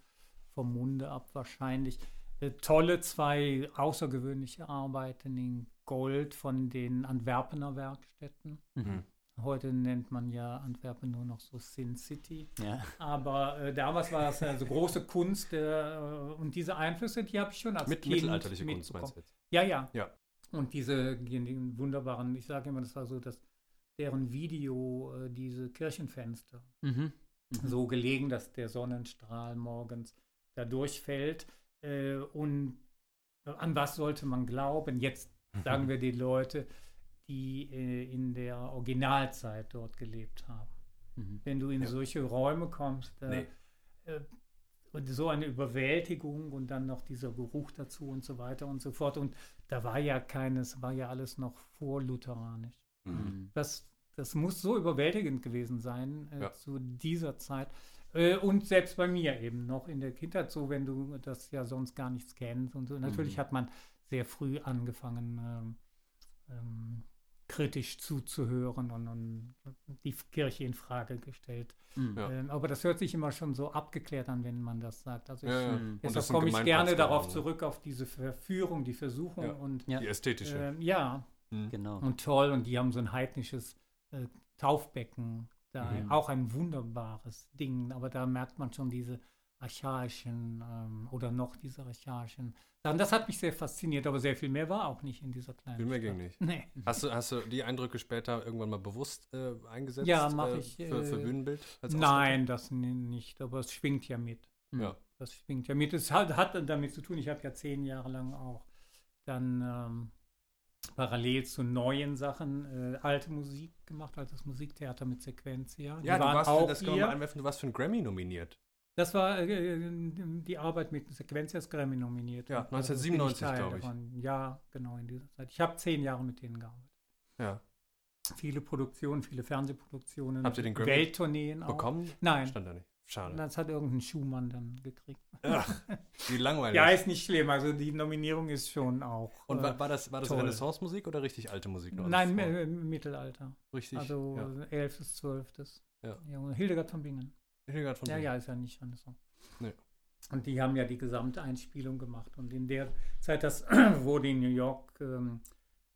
vom Munde ab wahrscheinlich. Äh, tolle zwei außergewöhnliche Arbeiten in Gold von den Antwerpener Werkstätten. Mhm. Heute nennt man ja Antwerpen nur noch so Sin City. Ja. Aber äh, damals war es also große Kunst äh, und diese Einflüsse, die habe ich schon als Mit Kind mittelalterliche Kunst meinst du jetzt? Ja, ja. Ja. Und diese die, die wunderbaren, ich sage immer, das war so, dass deren Video, äh, diese Kirchenfenster, Mhm. Mhm. so gelegen, dass der Sonnenstrahl morgens da durchfällt. Äh, und an was sollte man glauben? Jetzt sagen wir die Leute, die äh, in der Originalzeit dort gelebt haben. Mhm. Wenn du in Ja. solche Räume kommst, äh, Nee. Und so eine Überwältigung und dann noch dieser Geruch dazu und so weiter und so fort. Und da war ja keines, war ja alles noch vorlutheranisch. Mhm. Das, das muss so überwältigend gewesen sein äh, Ja. zu dieser Zeit. Äh, und selbst bei mir eben noch in der Kindheit so, wenn du das ja sonst gar nichts kennst. Und so. natürlich Mhm. hat man sehr früh angefangen, ähm, ähm, kritisch zuzuhören und, und die Kirche in Frage gestellt. Mhm. Ja. Ähm, aber das hört sich immer schon so abgeklärt an, wenn man das sagt. Also ich, Ja, ja. Mhm. Deshalb komme ich gerne darauf geworden, zurück, auf diese Verführung, die Versuchung Ja. und Ja. Die ästhetische. ähm, ja, Mhm. Genau. und toll. Und die haben so ein heidnisches äh, Taufbecken. Da Mhm. auch ein wunderbares Ding. Aber da merkt man schon diese archaischen ähm, oder noch diese archaischen Sachen. Das hat mich sehr fasziniert, aber sehr viel mehr war auch nicht in dieser kleinen Viel mehr Stadt. ging nicht. Nee. Hast du, hast du die Eindrücke später irgendwann mal bewusst äh, eingesetzt? Ja, äh, ich, Für, für äh, Bühnenbild? Nein, das nicht. Aber es schwingt ja mit. Ja. Das schwingt ja mit. Es hat, hat damit zu tun, ich habe ja zehn Jahre lang auch dann ähm, parallel zu neuen Sachen äh, alte Musik gemacht, altes Musiktheater mit Sequenz, ja. Du warst, auch das kann man mal einwerfen, du warst für einen Grammy nominiert. Das war äh, die Arbeit mit Sequenzias Grammy nominiert. Ja, Also bin 1997, Teil glaube ich. davon. Ja, genau in dieser Zeit. Ich habe zehn Jahre mit denen gearbeitet. Ja. Viele Produktionen, viele Fernsehproduktionen. Habt ihr den Grammy Welttourneen auch. Bekommen? Nein, Stand da nicht. Schade. das hat irgendein Schuhmann dann gekriegt. Ach, wie langweilig. Ja, ist nicht schlimm. Also die Nominierung ist schon auch. Und äh, war, war das, war das. Renaissance-Musik oder richtig alte Musik? noch? Nein, äh, Mittelalter. richtig. Also ja. 11. bis 12. Ja. Hildegard von Bingen. Hildegard von Ja, Bingen. ja, ist ja nicht Renaissance. Nee. Und die haben ja die gesamte Einspielung gemacht. Und in der Zeit, das wurde in New York ähm,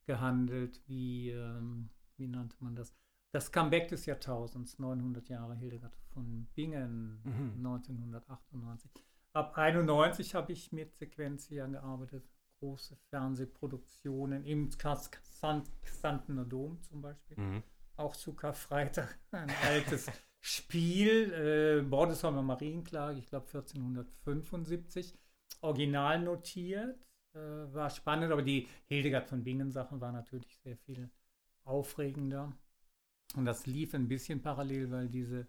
gehandelt, wie, ähm, wie nannte man das? Das Comeback des Jahrtausends, 900 Jahre Hildegard von Bingen, Mhm. 1998. Ab 91 habe ich mit Sequenzia gearbeitet. Große Fernsehproduktionen im Xantener Dom zum Beispiel Mhm. auch zu Karfreitag ein altes Spiel, äh, Bordesheimer Marienklage, ich glaube 1475, original notiert, äh, war spannend, aber die Hildegard von Bingen Sachen war natürlich sehr viel aufregender. Und das lief ein bisschen parallel, weil diese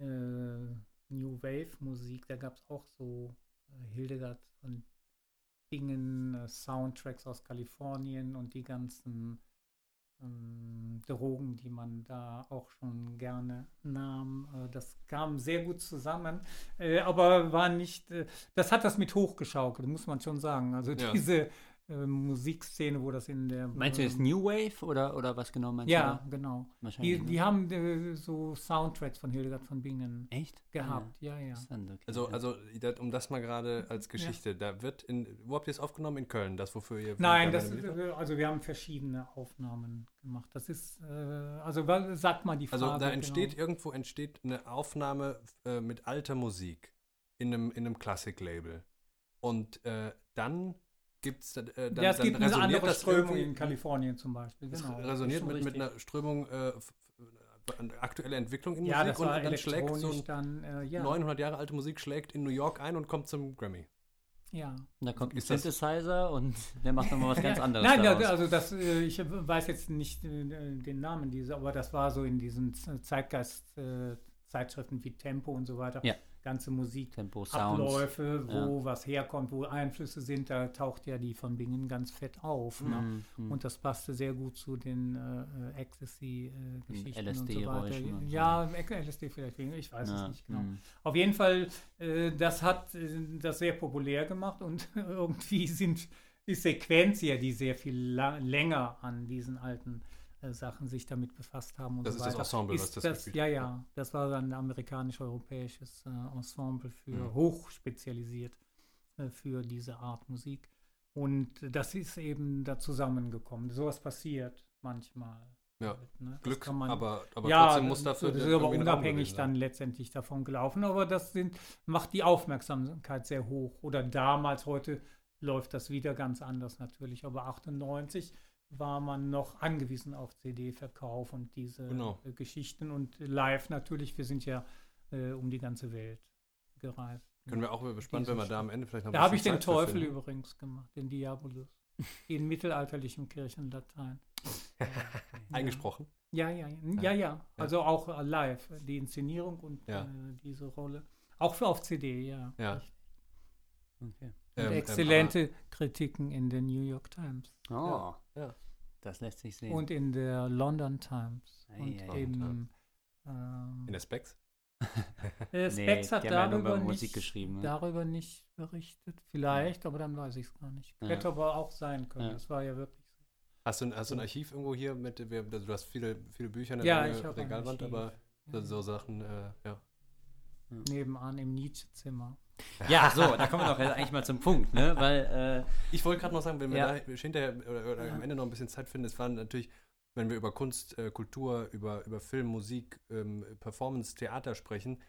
äh, New Wave Musik, da gab es auch so äh, Hildegard von Bingen, äh, Soundtracks aus Kalifornien und die ganzen ähm, Drogen, die man da auch schon gerne nahm. Äh, das kam sehr gut zusammen, äh, aber war nicht, äh, das hat das mit hochgeschaukelt, muss man schon sagen. Also Ja. diese Musikszene, wo das in der... Meinst du jetzt ähm, New Wave oder, oder was genau meinst Ja, du? genau. da? Wahrscheinlich. Die, ne? die haben äh, so Soundtracks von Hildegard von Bingen Echt? gehabt, ja, ja. Also, ja. also das, um das mal gerade als Geschichte, da wird in, wo habt ihr es aufgenommen? In Köln, das wofür ihr... Nein, das, äh, also wir haben verschiedene Aufnahmen gemacht. Das ist, äh, also sag mal die Frage. Also da entsteht, genau. irgendwo entsteht eine Aufnahme äh, mit alter Musik in einem, in einem Klassik-Label. Und äh, dann gibt es, äh, dann, ja, es dann gibt eine andere das Strömung in Kalifornien zum Beispiel. Genau. resoniert mit, mit einer Strömung, äh, eine aktuelle Entwicklung in ja, Musik das und, und dann schlägt so ein dann, äh, ja, 900 Jahre alte Musik schlägt in New York ein und kommt zum Grammy. ja. da kommt ein ist das- Synthesizer und der macht nochmal was ganz anderes. Nein, daraus. da, also das, äh, ich weiß jetzt nicht äh, den Namen dieser, aber das war so in diesen Zeitgeist-Zeitschriften wie Tempo und so weiter. Ja. Ganze Musik. Tempo, Sounds. Abläufe, wo was herkommt, wo Einflüsse sind, da taucht ja die von Bingen ganz fett auf. Ne? Mhm. Und das passte sehr gut zu den äh, äh, Ecstasy-Geschichten und so weiter. Und so. Ja, LSD vielleicht weniger, ich weiß Ja, es nicht genau. mhm. Auf jeden Fall, äh, das hat äh, das sehr populär gemacht und irgendwie sind die Sequenzier, die sehr viel länger an diesen alten äh, Sachen sich damit befasst haben und Das so ist das weiter. Ensemble, was ist das das gespielt Ja, ja, das war dann ein amerikanisch-europäisches äh, Ensemble für Mhm. hochspezialisiert äh, für diese Art Musik. Und das ist eben da zusammengekommen. Sowas passiert manchmal. Ja, halt, ne? Das Glück, kann man- aber, aber ja, trotzdem muss dafür das ist aber unabhängig dann letztendlich davon gelaufen. Aber das sind, macht die Aufmerksamkeit sehr hoch. Oder damals, heute läuft das wieder ganz anders natürlich. Aber 98 war man noch angewiesen auf CD-Verkauf und diese Genau. äh, Geschichten und live natürlich. Wir sind ja äh, um die ganze Welt gereist. Können wir auch gespannt, wenn wir da am Ende vielleicht noch ein Da habe ich den Zeit für Teufel finden. übrigens gemacht, den Diabolus. In mittelalterlichem Kirchenlatein. Eingesprochen. Ja, ja, ja, ja, ja. Also auch äh, live, die Inszenierung und Ja. äh, diese Rolle. Auch für auf CD, ja. Ja. Okay. Ähm, ähm, exzellente Kritiken in der New York Times Oh, ja. das lässt sich sehen. und in der London Times. Ei, und ei, im ähm, In der Specs? äh, Nee, Spex hat ja darüber, über nicht, Musik geschrieben, ne? darüber nicht berichtet. Vielleicht, aber dann weiß ich es gar nicht. Ja. Hätte aber auch sein können. Ja. Das war ja wirklich so. Hast du, ein- hast du ein Archiv irgendwo hier mit, also du hast viele, viele Bücher in der Ja, lange Regalwand, aber so, Ja. so Sachen, äh, ja. nebenan im Nietzsche-Zimmer. Ja, so, da kommen wir doch eigentlich mal zum Punkt, ne? Weil, Ich wollte gerade noch sagen, wenn wir Ja. da hinterher oder, oder am Ja. Ende noch ein bisschen Zeit finden, es war natürlich, wenn wir über Kunst, äh, Kultur, über, über Film, Musik, ähm, Performance, Theater sprechen,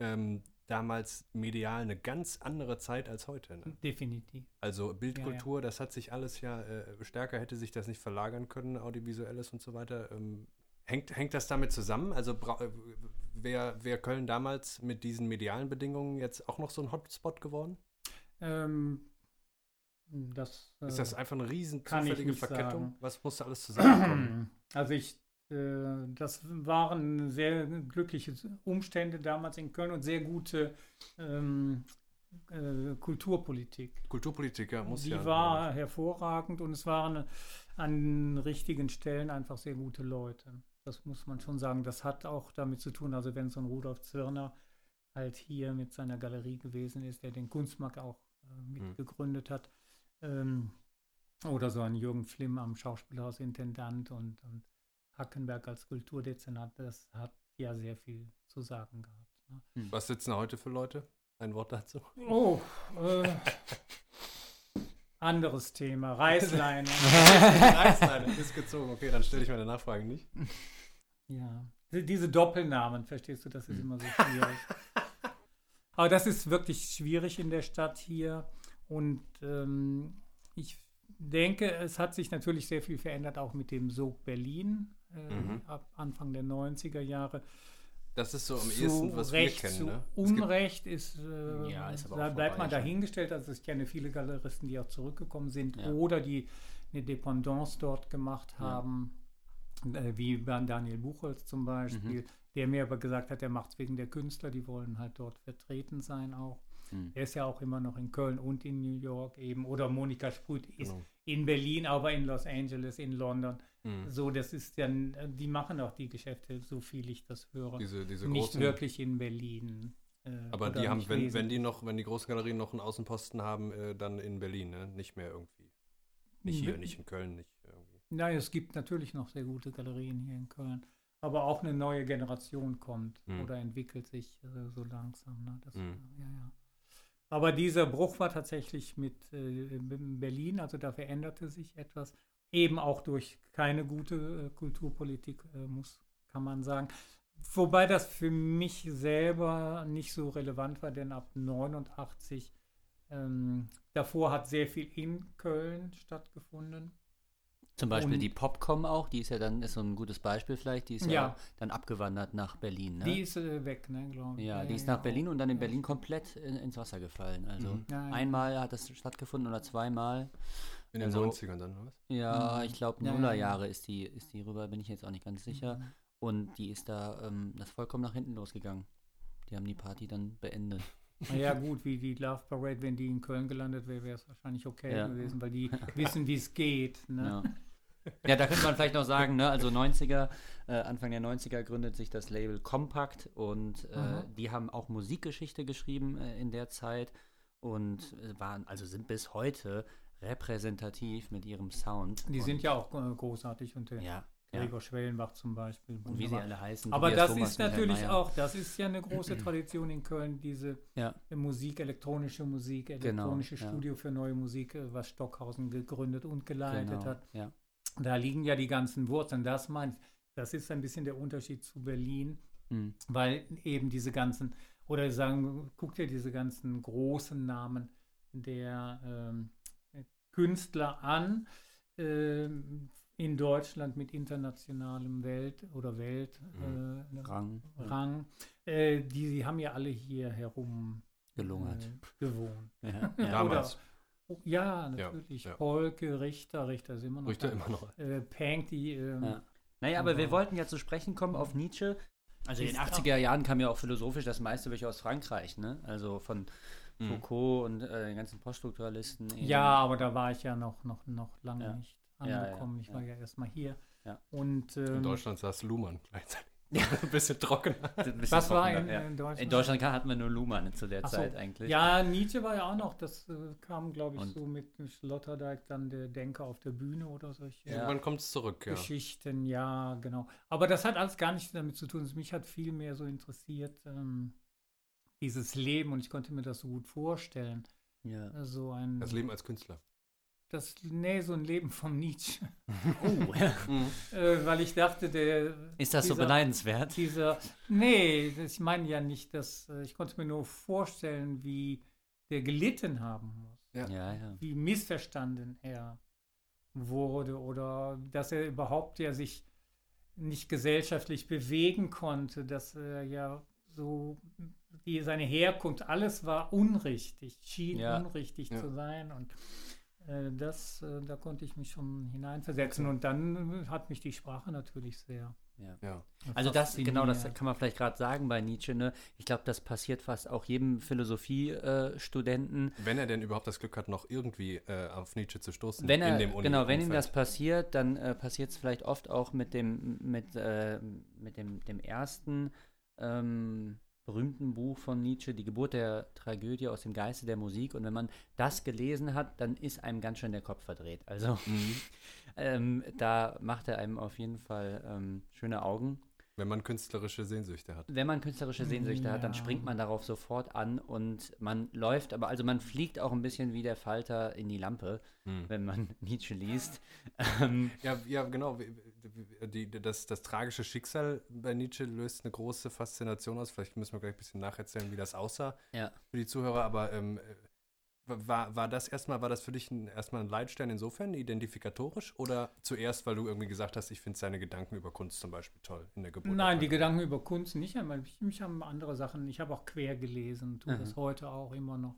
ähm, damals medial eine ganz andere Zeit als heute. Ne? Definitiv. Also Bildkultur, das hat sich alles ja äh, stärker, hätte sich das nicht verlagern können, audiovisuelles und so weiter. Ähm, hängt, hängt das damit zusammen? Also wäre wär Köln damals mit diesen medialen Bedingungen jetzt auch noch so ein Hotspot geworden? Ähm, das, Ist äh, das einfach eine riesen zufällige Verkettung? sagen. Was musste alles zusammenkommen? Also ich äh, das waren sehr glückliche Umstände damals in Köln und sehr gute ähm, äh, Kulturpolitik. Kulturpolitik, ja, muss Die ja. war hervorragend und es waren an richtigen Stellen einfach sehr gute Leute. Das muss man schon sagen. Das hat auch damit zu tun, also wenn so ein Rudolf Zwirner halt hier mit seiner Galerie gewesen ist, der den Kunstmarkt auch äh, mitgegründet hat, ähm, oder so ein Jürgen Flimm am Schauspielhaus Intendant und, und Hackenberg als Kulturdezernat, das hat ja sehr viel zu sagen gehabt. Ne? Was sitzen heute für Leute? Ein Wort dazu? Oh, äh, anderes Thema, Reißleine. Reißleine ist gezogen. Okay, dann stelle ich meine Nachfrage nicht. Ja, Die- diese Doppelnamen, verstehst du, das ist immer so schwierig. Aber das ist wirklich schwierig in der Stadt hier. Und ähm, ich denke, es hat sich natürlich sehr viel verändert, auch mit dem Sog Berlin äh, Mhm. ab Anfang der 90er Jahre. Das ist so am Zu ehesten, was Recht, wir kennen. Ne? Unrecht ist, äh, Ja, ist aber da bleibt man dahingestellt. Also ich kenne viele Galeristen, die auch zurückgekommen sind Ja. oder die eine Dependance dort gemacht Ja. haben, äh, wie bei Daniel Buchholz zum Beispiel, Mhm. der mir aber gesagt hat, er macht es wegen der Künstler, die wollen halt dort vertreten sein auch. Hm. Er ist ja auch immer noch in Köln und in New York eben. Oder Monika Sprüth ist Genau. in Berlin, aber in Los Angeles, in London. Mhm. So, das ist dann, äh, die machen auch die Geschäfte, so viel ich das höre. Diese, diese nicht großen. wirklich in Berlin. äh, Aber die haben, wenn, wenn die noch, wenn die großen Galerien noch einen Außenposten haben, äh, dann in Berlin, ne? Nicht mehr irgendwie. Nicht hier, nicht in Köln, nicht irgendwie. Nein, es gibt natürlich noch sehr gute Galerien hier in Köln. Aber auch eine neue Generation kommt Mhm. oder entwickelt sich äh, so langsam. Ne? Das, Mhm. ja, ja. Aber dieser Bruch war tatsächlich mit äh, in Berlin, also da veränderte sich etwas. Eben auch durch keine gute äh, Kulturpolitik, äh, muss, kann man sagen. Wobei das für mich selber nicht so relevant war, denn ab 89, ähm, davor hat sehr viel in Köln stattgefunden. Zum Beispiel Und- die Popcom auch, die ist ja dann, ist so ein gutes Beispiel vielleicht, die ist ja, Ja. dann abgewandert nach Berlin, ne? Die ist äh, weg, ne, glaube ich. ja, die ist nach genau. Berlin und dann in Ja. Berlin komplett in, ins Wasser gefallen. Also Mhm. Ja, ja. einmal hat das stattgefunden oder zweimal. In den Also- 90ern dann, oder was? Ja, Mhm. ich glaube Ja, ja, ja. Nullerjahre ist die, ist die rüber, bin ich jetzt auch nicht ganz sicher. Mhm. Und die ist da, ähm, das ist vollkommen nach hinten losgegangen. Die haben die Party dann beendet. Na ja, gut, wie die Love Parade, wenn die in Köln gelandet wäre, wäre es wahrscheinlich okay Ja. gewesen, weil die wissen, wie es geht. Ne? Ja. ja, da könnte man vielleicht noch sagen, ne, also 90er, äh, Anfang der 90er gründet sich das Label Compact und äh, die haben auch Musikgeschichte geschrieben äh, in der Zeit und äh, waren, also sind bis heute repräsentativ mit ihrem Sound. Die und, sind ja auch äh, großartig und ja, ja. Gregor Schwellenbach zum Beispiel. Und wie sie alle heißen. Aber Tobias das Thomas, ist natürlich auch, das ist ja eine große Tradition in Köln, diese Ja, Musik, elektronische Musik, Genau, elektronische ja. Studio für neue Musik, äh, was Stockhausen gegründet und geleitet genau. hat. Ja. Da liegen ja die ganzen Wurzeln. Das meint, das ist ein bisschen der Unterschied zu Berlin. Mhm. weil eben diese ganzen, oder sagen, guck dir diese ganzen großen Namen der ähm, Künstler an ähm, in Deutschland mit internationalem Welt oder Weltrang. Äh, Rang, ja. Rang. Äh, die, die haben ja alle hier herum gelungert. äh, gewohnt. Ja, ja. Damals. Oh, ja, natürlich. ja. Polke, Richter, Richter ist immer noch Richter da. immer noch. Äh, Pank, die ähm, Ja. Naja, aber wir Aber- wollten ja zu sprechen kommen auf Nietzsche. Also in den Ist 80er Jahren kam ja auch philosophisch das meiste wirklich aus Frankreich, ne? Also von Mhm. Foucault und äh, den ganzen Poststrukturalisten. eben. Ja, aber da war ich ja noch, noch, noch lange Ja. nicht Ja, ja, angekommen. ich war ja. ja erstmal hier. Ja. Und In ähm, Deutschland saß Luhmann gleichzeitig. Ein bisschen trockener. Ein bisschen was war in, ja. in Deutschland? In Deutschland hatten wir nur Luhmann zu der so. Zeit eigentlich. Ja, Nietzsche war ja auch noch, das äh, kam, glaube ich, Und- so mit Sloterdijk, dann der Denker auf der Bühne oder solche Ja. Irgendwann kommt es zurück, ja. Geschichten, ja, genau. Aber das hat alles gar nichts damit zu tun. Mich hat viel mehr so interessiert, ähm, dieses Leben und ich konnte mir das so gut vorstellen. ja. So ein, Das Leben als Künstler. das, nee, so ein Leben vom Nietzsche. Oh, ja. äh, weil ich dachte, der. Ist das so dieser- beneidenswert? dieser, nee, ich meine ja nicht, dass, äh, ich konnte mir nur vorstellen, wie der gelitten haben muss, Ja. Ja, ja. wie missverstanden er wurde oder dass er überhaupt ja sich nicht gesellschaftlich bewegen konnte, dass er ja so, die, seine Herkunft, alles war unrichtig, schien Ja. unrichtig Ja. zu sein und äh, das, äh, da konnte ich mich schon hineinversetzen und dann äh, hat mich die Sprache natürlich sehr Ja. Ja. Also das, genau, das kann man vielleicht gerade sagen bei Nietzsche. Ne? Ich glaube, das passiert fast auch jedem Philosophie-Studenten. Wenn er denn überhaupt das Glück hat, noch irgendwie äh, auf Nietzsche zu stoßen. wenn er, in dem Uni- genau, wenn ihm das passiert, dann äh, passiert es vielleicht oft auch mit dem, mit, äh, mit dem, dem ersten ähm, berühmten Buch von Nietzsche, Die Geburt der Tragödie aus dem Geiste der Musik. Und wenn man das gelesen hat, dann ist einem ganz schön der Kopf verdreht. Also Mhm. ähm, da macht er einem auf jeden Fall ähm, schöne Augen. Wenn man künstlerische Sehnsüchte hat. Wenn man künstlerische Sehnsüchte hat, dann Ja. springt man darauf sofort an und man läuft, aber also man fliegt auch ein bisschen wie der Falter in die Lampe, Mhm. wenn man Nietzsche liest. Ähm, Ja, ja, genau. Die, das, das tragische Schicksal bei Nietzsche löst eine große Faszination aus. Vielleicht müssen wir gleich ein bisschen nacherzählen, wie das aussah ja. für die Zuhörer. Aber ähm, äh, war, war das erstmal, war das für dich ein, erstmal ein Leitstern insofern, identifikatorisch? Oder zuerst, weil du irgendwie gesagt hast, ich finde seine Gedanken über Kunst zum Beispiel toll in der Geburt? Nein, die Gedanken über Kunst nicht. aber ich- Mich haben andere Sachen. Ich habe auch quer gelesen, tue Mhm. das heute auch immer noch.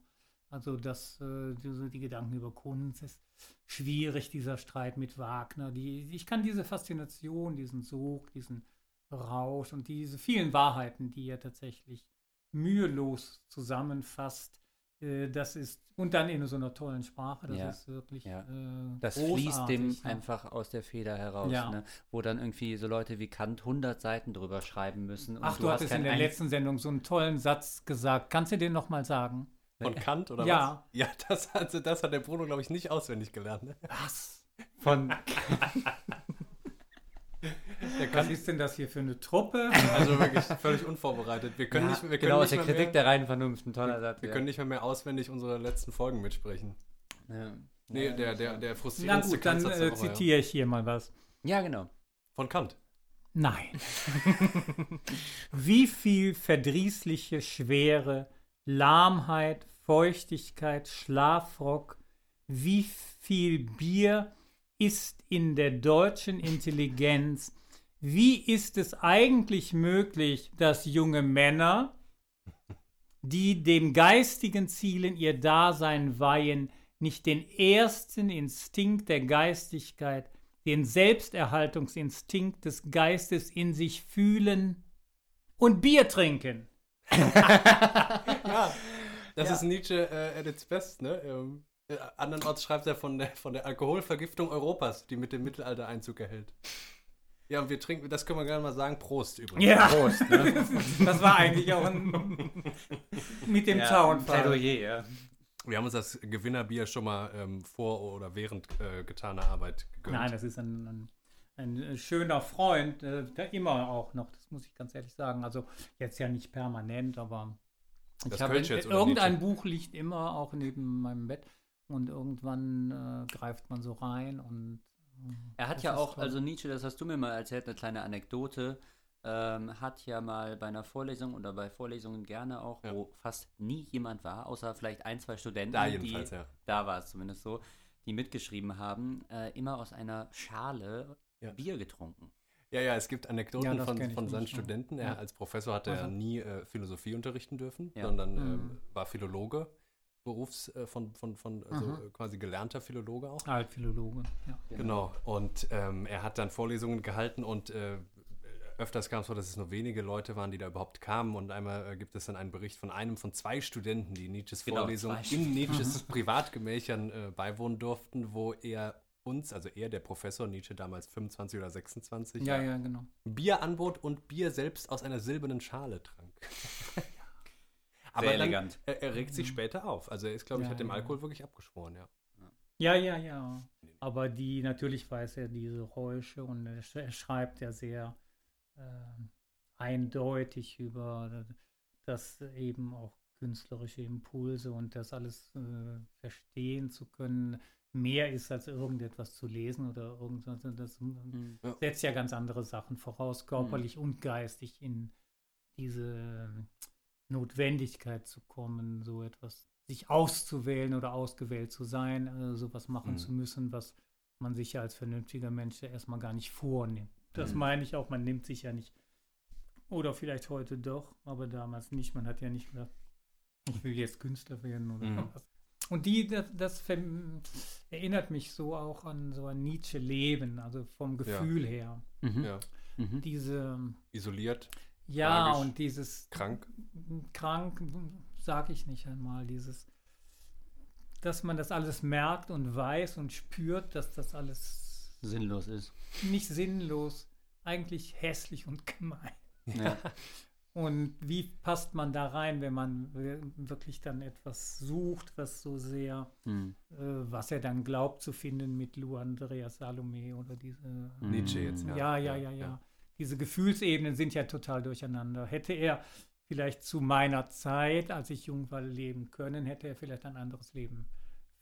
Also das, äh, die Gedanken über Kunst ist schwierig, dieser Streit mit Wagner. Die, ich kann diese Faszination, diesen Sog, diesen Rausch und diese vielen Wahrheiten, die er tatsächlich mühelos zusammenfasst, äh, das ist, und dann in so einer tollen Sprache, das Ja, ist wirklich ja. äh, Das fließt dem einfach aus der Feder heraus, Ja. ne? wo dann irgendwie so Leute wie Kant 100 Seiten drüber schreiben müssen. Ach, du, hast hattest in der letzten Sendung so einen tollen Satz gesagt. Kannst du den nochmal sagen? Von Kant oder Ja. was? Ja, das, also das hat der Bruno, glaube ich, nicht auswendig gelernt. Ne? Was? Von Der Was Kant ist denn das hier für eine Truppe? also wirklich völlig unvorbereitet. Wir können ja, nicht, wir können genau, aus der mehr Kritik mehr, der reinen Vernunft, ein toller Satz. wir ja. können nicht mehr, mehr auswendig unsere letzten Folgen mitsprechen. ja. Nee, Ja, der, der, der Na frustrierendste gut, dann Kantsatz der äh, zitiere ich hier mal was. ja, genau. Von Kant. Nein. Wie viel verdrießliche Schwere, Lahmheit, Feuchtigkeit, Schlafrock, wie viel Bier ist in der deutschen Intelligenz? Wie ist es eigentlich möglich, dass junge Männer, die den geistigen Zielen ihr Dasein weihen, nicht den ersten Instinkt der Geistigkeit, den Selbsterhaltungsinstinkt des Geistes in sich fühlen und Bier trinken? Ja, das Ja. ist Nietzsche äh, at its best, ne? Ähm, äh, andernorts schreibt er von der, von der Alkoholvergiftung Europas, die mit dem Mittelalter Einzug erhält. Ja, und wir trinken, das können wir gerne mal sagen, Prost übrigens. Ja, Prost, ne? das war eigentlich auch ein mit dem ja, Zaunfall. Plädoyer, ja. Wir haben uns das Gewinnerbier schon mal ähm, vor oder während äh, getaner Arbeit gegönnt. Nein, das ist ein, ein, ein äh, schöner Freund, äh, der immer auch noch, das muss ich ganz ehrlich sagen. Also jetzt ja nicht permanent, aber Das ich habe irgendein? Buch liegt immer auch neben meinem Bett und irgendwann äh, greift man so rein und äh, Er hat ja auch, toll. also Nietzsche, das hast du mir mal erzählt, eine kleine Anekdote, ähm, hat ja mal bei einer Vorlesung oder bei Vorlesungen gerne auch, Ja. wo fast nie jemand war, außer vielleicht ein, zwei Studenten, Da jedenfalls, die, ja. da war es zumindest so, die mitgeschrieben haben, äh, immer aus einer Schale Ja. Bier getrunken. Ja, ja, es gibt Anekdoten Ja, von, von seinen nicht. Studenten. Er Ja. als Professor hatte er Also. nie äh, Philosophie unterrichten dürfen, Ja. sondern Mhm. ähm, war Philologe, Berufs äh, von, von, von also Mhm. äh, quasi gelernter Philologe auch. Altphilologe. Ja. Genau. Und ähm, er hat dann Vorlesungen gehalten und äh, öfters kam es vor, dass es nur wenige Leute waren, die da überhaupt kamen. Und einmal äh, gibt es dann einen Bericht von einem von zwei Studenten, die Nietzsches Genau, Vorlesung in. Nietzsches Privatgemächern äh, beiwohnen durften, wo er uns, also er, der Professor Nietzsche, damals 25 oder 26, ja, ja, genau. Bier anbot und Bier selbst aus einer silbernen Schale trank. Aber Sehr dann, elegant. er, er regt sich später auf. Also er ist, glaube ich, Ja, hat dem ja. Alkohol wirklich abgeschworen, ja. Ja, ja, ja. Aber die, natürlich weiß er diese Räusche und er, sch- schreibt ja sehr ähm, eindeutig über das eben auch künstlerische Impulse und das alles äh, verstehen zu können, mehr ist als irgendetwas zu lesen oder irgendwas. Das Mhm. setzt ja ganz andere Sachen voraus, körperlich und geistig in diese Notwendigkeit zu kommen, so etwas sich auszuwählen oder ausgewählt zu sein, äh, sowas machen Mhm. zu müssen, was man sich ja als vernünftiger Mensch ja erstmal gar nicht vornimmt. Das Mhm. meine ich auch, man nimmt sich ja nicht, oder vielleicht heute doch, aber damals nicht. Man hat ja nicht gedacht, ich will jetzt Künstler werden oder Mhm. was. Und die, das, das erinnert mich so auch an so ein Nietzsche-Leben, also vom Gefühl her. Mhm. Ja. Mhm. Diese, Isoliert, ja, Tragisch. und dieses krank. krank, sag ich nicht einmal, dieses, dass man das alles merkt und weiß und spürt, dass das alles Sinnlos ist. nicht sinnlos, eigentlich hässlich und gemein. Ja. Und wie passt man da rein, wenn man wir- wirklich dann etwas sucht, was so sehr, Mhm. äh, was er dann glaubt zu finden mit Lou Andreas Salome oder diese. Nietzsche jetzt, ja. Ja, ja, ja, ja. Diese Gefühlsebenen sind ja total durcheinander. Hätte er vielleicht zu meiner Zeit, als ich jung war, leben können, hätte er vielleicht ein anderes Leben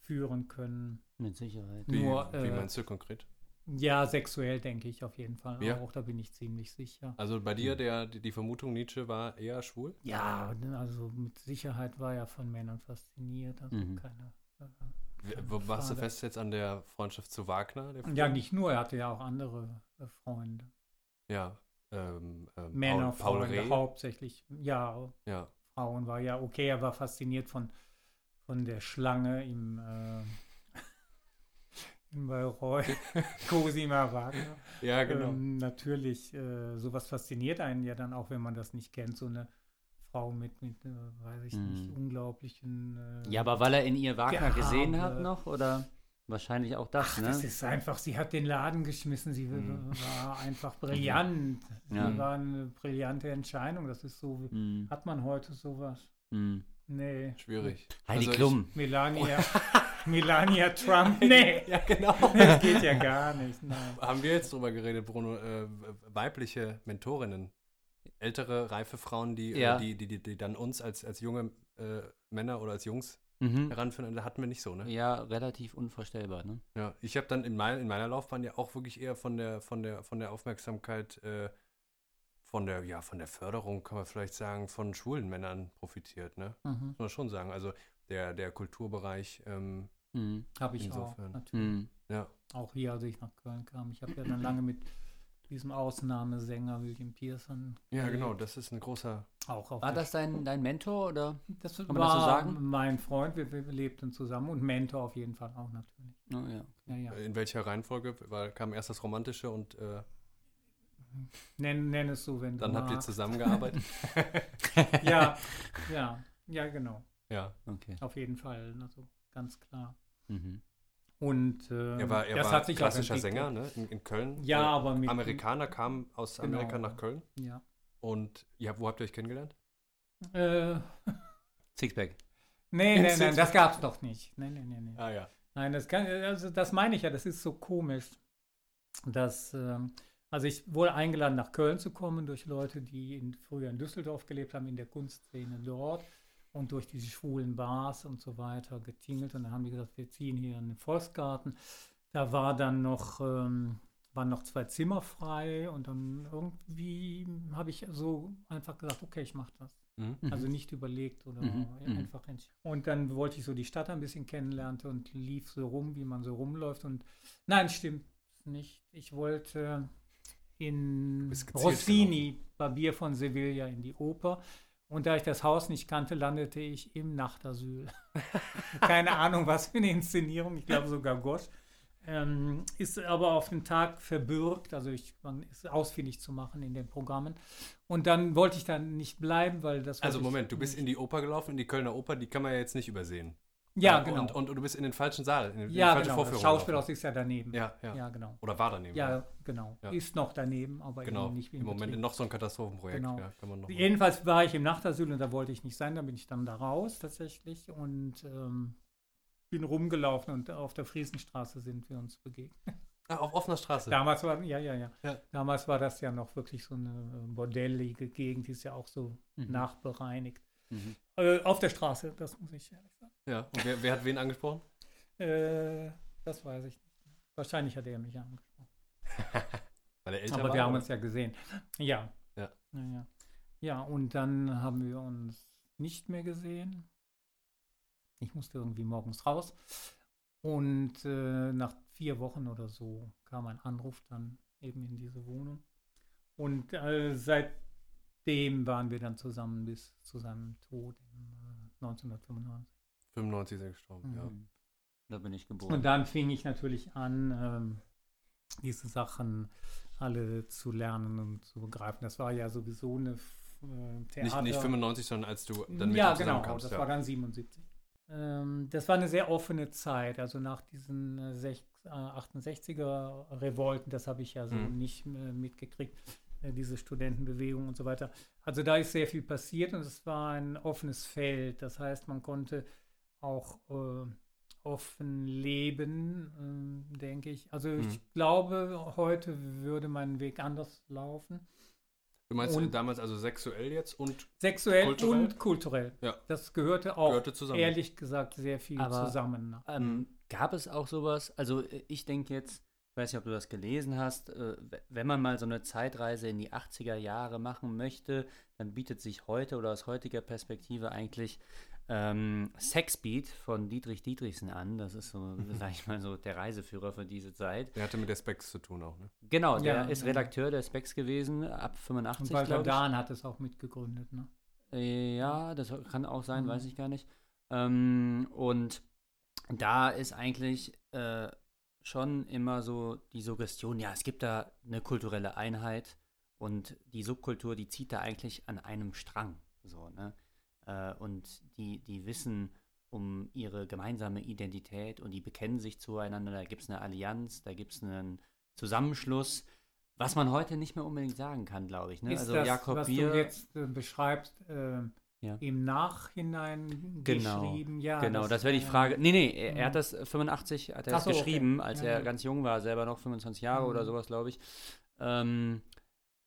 führen können. Mit Sicherheit. Wie, Nur, wie äh, meinst du konkret? Ja, sexuell denke ich auf jeden Fall Ja. auch, da bin ich ziemlich sicher. Also bei dir, der, die, Vermutung, Nietzsche war eher schwul? Ja, also mit Sicherheit war er von Männern fasziniert. Also Mhm. keine, äh, Keine warst du Frage. fest jetzt an der Freundschaft zu Wagner? der ja, nicht nur, er hatte ja auch andere äh, Freunde. Ja. Ähm, ähm, Männer, Paul, Paul Freunde, hauptsächlich. Ja, Ja. Frauen war ja okay, er war fasziniert von, von der Schlange im, äh, in Bayreuth, Cosima Wagner. ja, genau. Ähm, natürlich, äh, sowas fasziniert einen ja dann auch, wenn man das nicht kennt, so eine Frau mit, mit äh, weiß ich nicht, Mhm. unglaublichen. Äh, Ja, aber weil er in ihr Wagner Gehabe. gesehen hat noch, oder wahrscheinlich auch das, Ach, ne? das ist einfach, sie hat den Laden geschmissen, sie Mhm. war einfach brillant. Ja. Sie war eine brillante Entscheidung, das ist so, Mhm. hat man heute sowas? Mhm. Nee. Schwierig. Heidi Also ich- Klum. Melania, Melania Trump, nee, Ja, genau. das geht ja gar nicht. Nein. Haben wir jetzt drüber geredet, Bruno, äh, weibliche Mentorinnen, ältere, reife Frauen, die, Ja. äh, die, die, die, die dann uns als, als junge äh, Männer oder als Jungs Mhm. heranführen, das hatten wir nicht so, ne? Ja, relativ unvorstellbar, ne? Ja, ich habe dann in, mein, in meiner Laufbahn ja auch wirklich eher von der, von der, von der Aufmerksamkeit, äh, von der, ja, von der Förderung, kann man vielleicht sagen, von schwulen Männern profitiert, ne? Mhm. Muss man schon sagen. Also der, der Kulturbereich, ähm, Mhm. Habe ich Insofern. auch, natürlich. Mhm. ja. Auch hier, als ich nach Köln kam. Ich habe ja dann lange mit diesem Ausnahmesänger William Pearson. Ja, genau, gelebt. das ist ein großer. Auch auf War das dein, dein Mentor oder? Das man war das so sagen? mein Freund, wir, wir lebten zusammen und Mentor auf jeden Fall auch natürlich. Oh, ja. Ja, ja. In welcher Reihenfolge? Weil kam erst das Romantische und äh, Nenn, nenn es so, wenn du dann habt ihr magst. zusammengearbeitet. Ja, ja, ja, genau. ja. Okay. Auf jeden Fall, also ganz klar. Mhm. Und äh, Er war, er das war hat sich klassischer. Sänger, ne? In, in Köln. Ja, aber mit Amerikaner kam aus Genau. Amerika nach Köln. Ja. Und ja, wo habt ihr euch kennengelernt? Äh, Sixpack. nee, In nee, nein, Six- das gab's doch nicht. Nee, nee, nee, nee. Ah ja. Nein, das kann, also das meine ich ja, das ist so komisch, dass, ähm, also ich wurde eingeladen nach Köln zu kommen durch Leute, die in, früher in Düsseldorf gelebt haben, in der Kunstszene dort und durch diese schwulen Bars und so weiter getingelt und dann haben die gesagt, wir ziehen hier in den Volksgarten. Da war dann noch, ähm, waren noch zwei Zimmer frei und dann irgendwie habe ich so einfach gesagt, okay, ich mache das. Mhm. Also nicht überlegt oder Mhm, mhm. einfach entschieden. Und dann wollte ich so die Stadt ein bisschen kennenlernen und lief so rum, wie man so rumläuft. Und nein, stimmt nicht. Ich wollte in Rossini, Barbier von Sevilla, in die Oper. Und da ich das Haus nicht kannte, landete ich im Nachtasyl. Keine Ahnung, was für eine Inszenierung. Ich glaube sogar Gosch. Ähm, ist aber auf den Tag verbürgt, also ich, man ist ausfindig zu machen in den Programmen. Und dann wollte ich dann nicht bleiben, weil das. Also Moment, du bist in die Oper gelaufen, in die Kölner Oper, die kann man ja jetzt nicht übersehen. Ja, Äh, genau. Und, und, und du bist in den falschen Saal, in, die ja, falsche genau. Das Vorführung Schauspielhaus gelaufen. ist ja daneben. Ja, ja, ja genau. Oder war daneben. Ja, genau. Ja. Ist noch daneben, aber genau. eben nicht Im Moment Betrieb. noch so ein Katastrophenprojekt. Genau. Ja, kann man noch mal- Jedenfalls war ich im Nachtasyl und da wollte ich nicht sein, da bin ich dann da raus tatsächlich und ähm, bin rumgelaufen und auf der Friesenstraße sind wir uns begegnet. ah, auf offener Straße. Damals war, ja, ja, ja, Ja. Damals war das ja noch wirklich so eine äh, bordellige Gegend, die ist ja auch so Mhm. nachbereinigt. Mhm. Äh, auf der Straße, das muss ich ehrlich sagen. Ja. Und wer, wer hat wen angesprochen? Äh, das weiß ich nicht. Wahrscheinlich hat er mich angesprochen. Weil er älter Aber war. wir haben oder? uns ja gesehen. Ja. Ja. Ja, ja. ja, und dann haben wir uns nicht mehr gesehen. Ich musste irgendwie morgens raus. Und äh, nach vier Wochen oder so kam ein Anruf dann eben in diese Wohnung. Und äh, seitdem waren wir dann zusammen bis zu seinem Tod im, äh, 1995. 95 ist er gestorben, ja. Mhm. Da bin ich geboren. Und dann fing ich natürlich an, ähm, diese Sachen alle zu lernen und zu begreifen. Das war ja sowieso eine äh, Theater. Nicht, nicht 95, sondern als du dann mit ja, ihm genau, das ja. war dann 77. Ähm, das war eine sehr offene Zeit, also nach diesen äh, sech- äh, 68er Revolten, das habe ich ja so Mhm. nicht äh, mitgekriegt, diese Studentenbewegung und so weiter. Also da ist sehr viel passiert und es war ein offenes Feld. Das heißt, man konnte auch äh, offen leben, ähm, denke ich. Also Mhm. ich glaube, heute würde mein Weg anders laufen. Du meinst Und- damals also sexuell jetzt und Sexuell Kulturell? und kulturell. Ja. Das gehörte auch, gehörte zusammen? ehrlich gesagt, sehr viel Aber- zusammen. ne? Ähm, gab es auch sowas? Also äh, ich denke jetzt, ich weiß nicht, ob du das gelesen hast, äh, wenn man mal so eine Zeitreise in die 80er Jahre machen möchte, dann bietet sich heute oder aus heutiger Perspektive eigentlich ähm, Sexbeat von Dietrich Dietrichsen an. Das ist so, sag ich mal, so der Reiseführer für diese Zeit. der hatte mit der Specs zu tun auch, ne? Genau, der Ja, ist. Redakteur der Specs gewesen, ab Und 85, Walter glaube ich. Dahn hat es auch mitgegründet. Ne? Äh, Ja, das kann auch sein, Mhm. weiß ich gar nicht. Ähm, und da ist eigentlich äh, schon immer so die Suggestion, ja, es gibt da eine kulturelle Einheit und die Subkultur, die zieht da eigentlich an einem Strang. So, ne? Äh, und die, die wissen um ihre gemeinsame Identität und die bekennen sich zueinander. Da gibt es eine Allianz, da gibt es einen Zusammenschluss, was man heute nicht mehr unbedingt sagen kann, glaube ich. Ne? Ist also das, Jakob was Bier, du jetzt äh, beschreibst, äh, Ja. im Nachhinein Genau, geschrieben? Ja, genau, das, wäre die Frage. Nee, nee, er, ja. hat das äh, 85, hat er das so, okay. geschrieben, als Ja, er ganz jung war, selber noch 25 Jahre oder Mhm. sowas, glaube ich. Ähm,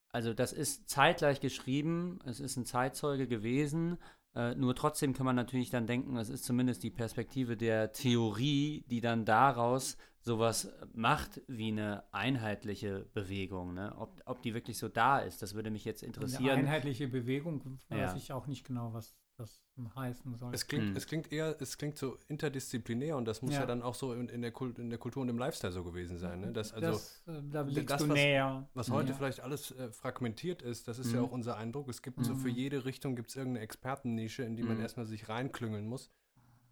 also das ist zeitgleich geschrieben, es ist ein Zeitzeuge gewesen. Äh, nur trotzdem kann man natürlich dann denken, es ist zumindest die Perspektive der Theorie, die dann daraus sowas macht wie eine einheitliche Bewegung. Ne? Ob, ob die wirklich so da ist, das würde mich jetzt Eine interessieren. einheitliche Bewegung, weiß Ja. ich auch nicht genau, was das heißen soll. Es klingt, Hm. es klingt eher, es klingt so interdisziplinär und das muss ja, Ja. dann auch so in, in, der Kult, in der Kultur und im Lifestyle so gewesen sein. Ne? Das, also, das, äh, da liegst das, du was- näher. was heute Ja. vielleicht alles äh, fragmentiert ist, das ist ja Mhm. auch unser Eindruck. Es gibt so Mhm. für jede Richtung gibt es irgendeine Expertennische, in die man Mhm. erstmal sich reinklüngeln muss.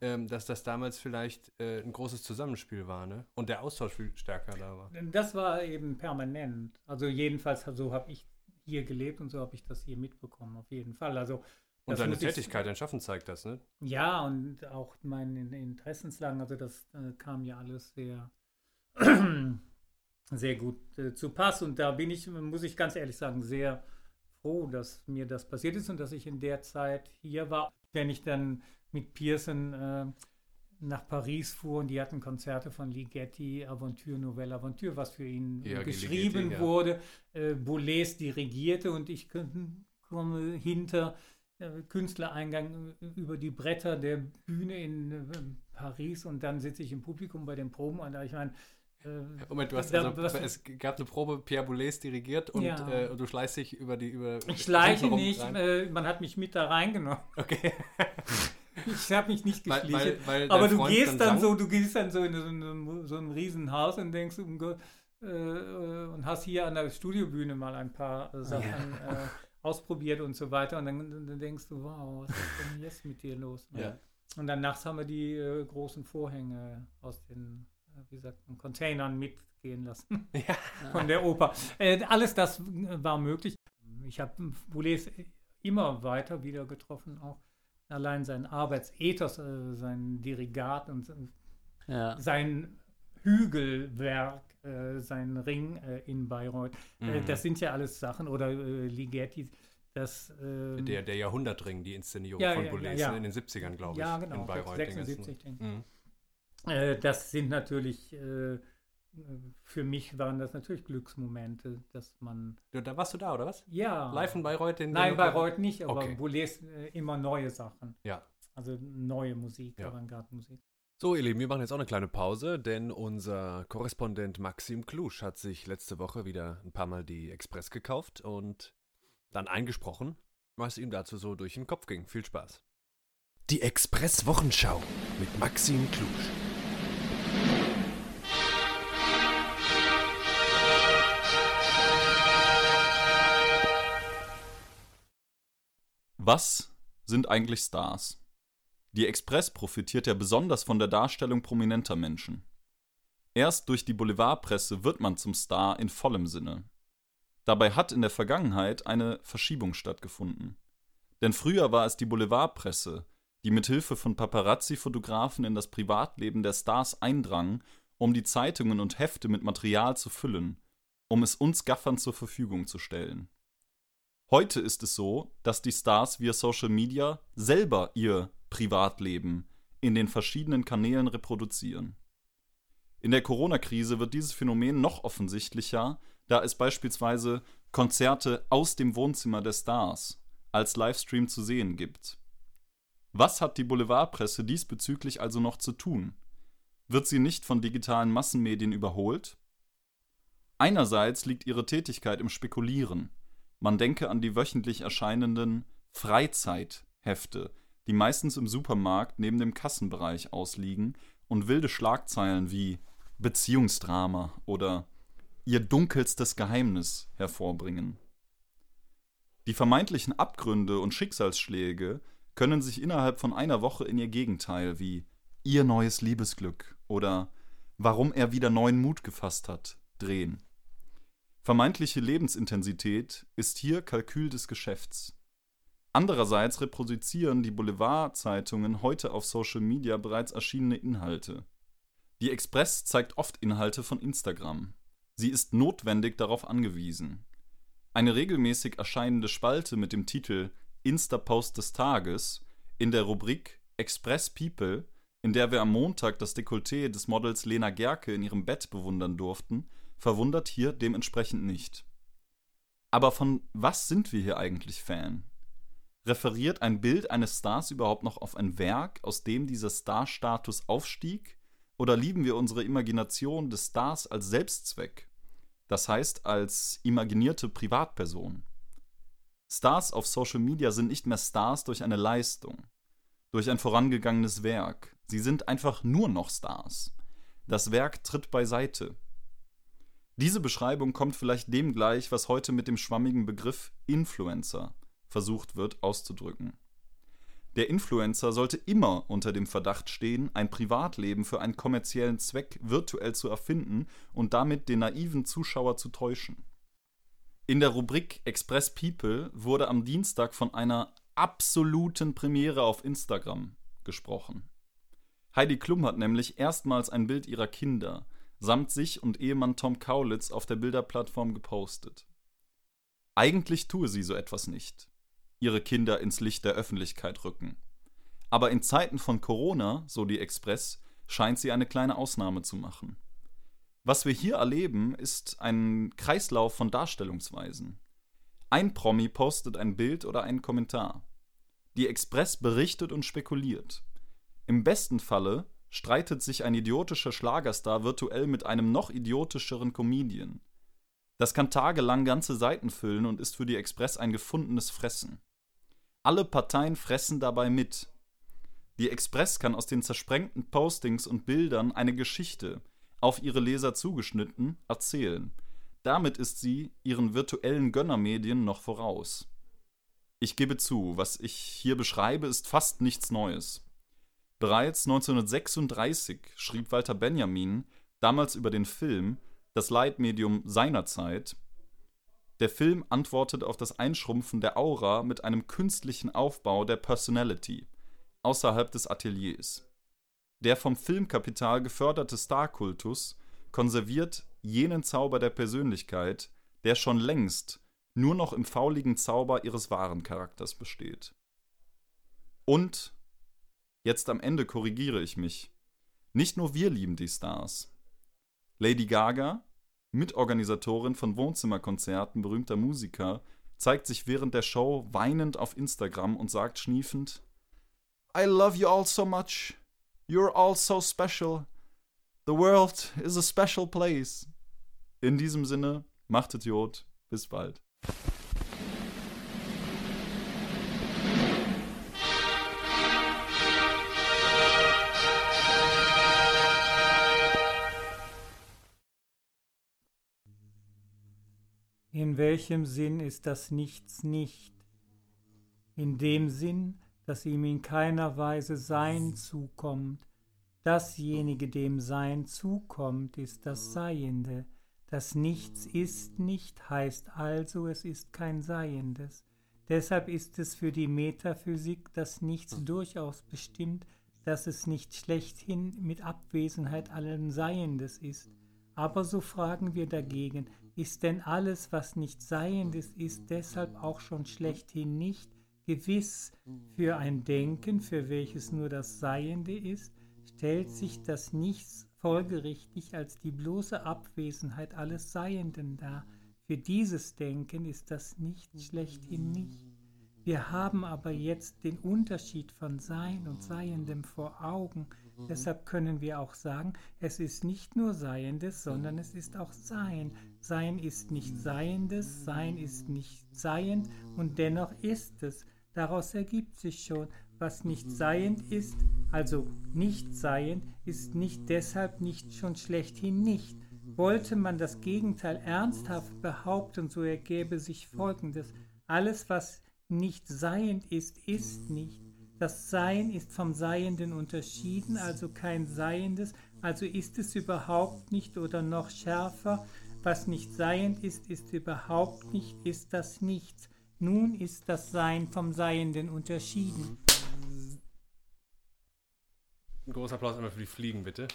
Ähm, dass das damals vielleicht äh, ein großes Zusammenspiel war, ne? Und der Austausch viel stärker da war. Das war eben permanent. Also jedenfalls so habe ich hier gelebt und so habe ich das hier mitbekommen, auf jeden Fall. Also Und deine Tätigkeit, dein Schaffen zeigt das, ne? Ja, und auch meine Interessenslagen, also das äh, kam ja alles sehr, sehr gut äh, zu Pass. Und da bin ich, muss ich ganz ehrlich sagen, sehr froh, dass mir das passiert ist und dass ich in der Zeit hier war. Wenn ich dann mit Pearson äh, nach Paris fuhr und die hatten Konzerte von Ligeti, Aventure, Nouvelle Aventure, was für ihn Ja, geschrieben Ligeti, ja. wurde. Äh, Boulez dirigierte und ich komme hinter äh, Künstlereingang äh, über die Bretter der Bühne in äh, Paris und dann sitze ich im Publikum bei den Proben und ich meine, äh, Moment, du hast da- also, was- es gab eine Probe, Pierre Boulez dirigiert und, Ja. äh, du schleißt dich über die über ich schleiche nicht, äh, man hat mich mit da reingenommen. Okay. Ich habe mich nicht geschlichen. weil- weil aber du Freund gehst dann so, du gehst dann so in so einem, so einem Riesenhaus und denkst, um Gott, äh, äh, und hast hier an der Studiobühne mal ein paar Sachen äh, ausprobiert und so weiter. Und dann, dann denkst du, wow, was ist denn jetzt mit dir los? ne? Ja. Und dann nachts haben wir die äh, großen Vorhänge aus den, äh, wie sagt man, Containern mitgehen lassen Ja. von der Oper. Äh, alles das war möglich. Ich habe Boulez immer weiter wieder getroffen, auch allein sein Arbeitsethos, äh, sein Dirigat und Ja. sein Hügelwerk, äh, sein Ring äh, in Bayreuth. Äh, Mhm. das sind ja alles Sachen, oder äh, Ligeti, das ähm, Der, der Jahrhundertring, die Inszenierung Ja, von ja, Boulez ja, ja. in den 70ern, glaube ich. Ja, genau, In Bayreuth. den ganzen- 76, denke Mhm. Äh, das sind natürlich, äh, für mich waren das natürlich Glücksmomente, dass man, Du, Da warst du da, oder was? ja. Live in Bayreuth? Den, Nein, Bayreuth nicht, aber Okay. Boulez äh, immer neue Sachen. Ja. Also neue Musik, Ja. Avantgarde-Musik. So, ihr Lieben, wir machen jetzt auch eine kleine Pause, denn unser Korrespondent Maxim Klusch hat sich letzte Woche wieder ein paar Mal die Express gekauft und dann eingesprochen, was ihm dazu so durch den Kopf ging. Viel Spaß. Die Express Wochenschau mit Maxim Klusch. Was sind eigentlich Stars? Die Express profitiert ja besonders von der Darstellung prominenter Menschen. Erst durch die Boulevardpresse wird man zum Star in vollem Sinne. Dabei hat in der Vergangenheit eine Verschiebung stattgefunden. Denn früher war es die Boulevardpresse, die mit Hilfe von Paparazzi-Fotografen in das Privatleben der Stars eindrang, um die Zeitungen und Hefte mit Material zu füllen, um es uns Gaffern zur Verfügung zu stellen. Heute ist es so, dass die Stars via Social Media selber ihr Privatleben in den verschiedenen Kanälen reproduzieren. In der Corona-Krise wird dieses Phänomen noch offensichtlicher, da es beispielsweise Konzerte aus dem Wohnzimmer der Stars als Livestream zu sehen gibt. Was hat die Boulevardpresse diesbezüglich also noch zu tun? Wird sie nicht von digitalen Massenmedien überholt? Einerseits liegt ihre Tätigkeit im Spekulieren. Man denke an die wöchentlich erscheinenden Freizeithefte, die meistens im Supermarkt neben dem Kassenbereich ausliegen und wilde Schlagzeilen wie Beziehungsdrama oder ihr dunkelstes Geheimnis hervorbringen. Die vermeintlichen Abgründe und Schicksalsschläge können sich innerhalb von einer Woche in ihr Gegenteil wie ihr neues Liebesglück oder warum er wieder neuen Mut gefasst hat drehen. Vermeintliche Lebensintensität ist hier Kalkül des Geschäfts. Andererseits reproduzieren die Boulevardzeitungen heute auf Social Media bereits erschienene Inhalte. Die Express zeigt oft Inhalte von Instagram. Sie ist notwendig darauf angewiesen. Eine regelmäßig erscheinende Spalte mit dem Titel Insta-Post des Tages in der Rubrik Express People, in der wir am Montag das Dekolleté des Models Lena Gerke in ihrem Bett bewundern durften, verwundert hier dementsprechend nicht. Aber von was sind wir hier eigentlich Fan? Referiert ein Bild eines Stars überhaupt noch auf ein Werk, aus dem dieser Star-Status aufstieg? Oder lieben wir unsere Imagination des Stars als Selbstzweck? Das heißt als imaginierte Privatperson. Stars auf Social Media sind nicht mehr Stars durch eine Leistung, durch ein vorangegangenes Werk. Sie sind einfach nur noch Stars. Das Werk tritt beiseite. Diese Beschreibung kommt vielleicht dem gleich, was heute mit dem schwammigen Begriff Influencer versucht wird auszudrücken. Der Influencer sollte immer unter dem Verdacht stehen, ein Privatleben für einen kommerziellen Zweck virtuell zu erfinden und damit den naiven Zuschauer zu täuschen. In der Rubrik Express People wurde am Dienstag von einer absoluten Premiere auf Instagram gesprochen. Heidi Klum hat nämlich erstmals ein Bild ihrer Kinder, samt sich und Ehemann Tom Kaulitz auf der Bilderplattform gepostet. Eigentlich tue sie so etwas nicht. Ihre Kinder ins Licht der Öffentlichkeit rücken. Aber in Zeiten von Corona, so die Express, scheint sie eine kleine Ausnahme zu machen. Was wir hier erleben, ist ein Kreislauf von Darstellungsweisen. Ein Promi postet ein Bild oder einen Kommentar. Die Express berichtet und spekuliert. Im besten Falle streitet sich ein idiotischer Schlagerstar virtuell mit einem noch idiotischeren Comedian. Das kann tagelang ganze Seiten füllen und ist für die Express ein gefundenes Fressen. Alle Parteien fressen dabei mit. Die Express kann aus den zersprengten Postings und Bildern eine Geschichte, auf ihre Leser zugeschnitten, erzählen. Damit ist sie ihren virtuellen Gönnermedien noch voraus. Ich gebe zu, was ich hier beschreibe, ist fast nichts Neues. Bereits 1936 schrieb Walter Benjamin, damals über den Film, das Leitmedium seiner Zeit. Der Film antwortet auf das Einschrumpfen der Aura mit einem künstlichen Aufbau der Personality außerhalb des Ateliers. Der vom Filmkapital geförderte Starkultus konserviert jenen Zauber der Persönlichkeit, der schon längst nur noch im fauligen Zauber ihres wahren Charakters besteht. Und Jetzt am Ende korrigiere ich mich. Nicht nur wir lieben die Stars. Lady Gaga, Mitorganisatorin von Wohnzimmerkonzerten berühmter Musiker, zeigt sich während der Show weinend auf Instagram und sagt schniefend: I love you all so much. You're all so special. The world is a special place. In diesem Sinne, macht Idiot. Bis bald. In welchem Sinn ist das Nichts nicht? In dem Sinn, dass ihm in keiner Weise Sein zukommt. Dasjenige, dem Sein zukommt, ist das Seiende. Das Nichts ist nicht, heißt also, es ist kein Seiendes. Deshalb ist es für die Metaphysik das Nichts durchaus bestimmt, dass es nicht schlechthin mit Abwesenheit allen Seiendes ist. Aber so fragen wir dagegen, ist denn alles, was nicht Seiendes ist, deshalb auch schon schlechthin nicht gewiss für ein Denken, für welches nur das Seiende ist, stellt sich das Nichts folgerichtig als die bloße Abwesenheit alles Seienden dar. Für dieses Denken ist das Nichts schlechthin nicht. Wir haben aber jetzt den Unterschied von Sein und Seiendem vor Augen. Deshalb können wir auch sagen, es ist nicht nur Seiendes, sondern es ist auch Sein. Sein ist nicht Seiendes, Sein ist nicht Seiend und dennoch ist es. Daraus ergibt sich schon, was nicht seiend ist, also nicht seiend, ist nicht deshalb nicht schon schlechthin nicht. Wollte man das Gegenteil ernsthaft behaupten, so ergäbe sich Folgendes. Alles, was nicht seiend ist, ist nicht. Das Sein ist vom Seienden unterschieden, also kein Seiendes, also ist es überhaupt nicht oder noch schärfer. Was nicht seiend ist, ist überhaupt nicht, ist das Nichts. Nun ist das Sein vom Seienden unterschieden. Ein großer Applaus einmal für die Fliegen, bitte.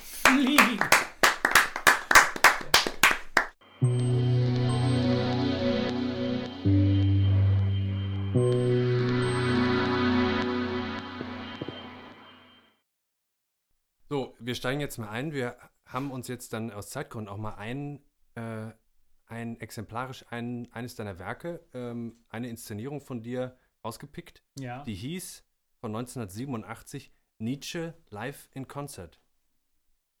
Fliegen! So, wir steigen jetzt mal ein. Wir haben uns jetzt dann aus Zeitgründen auch mal ein, äh, ein exemplarisch ein, eines deiner Werke, ähm, eine Inszenierung von dir ausgepickt. Ja. Die hieß von 1987 Nietzsche Live in Concert.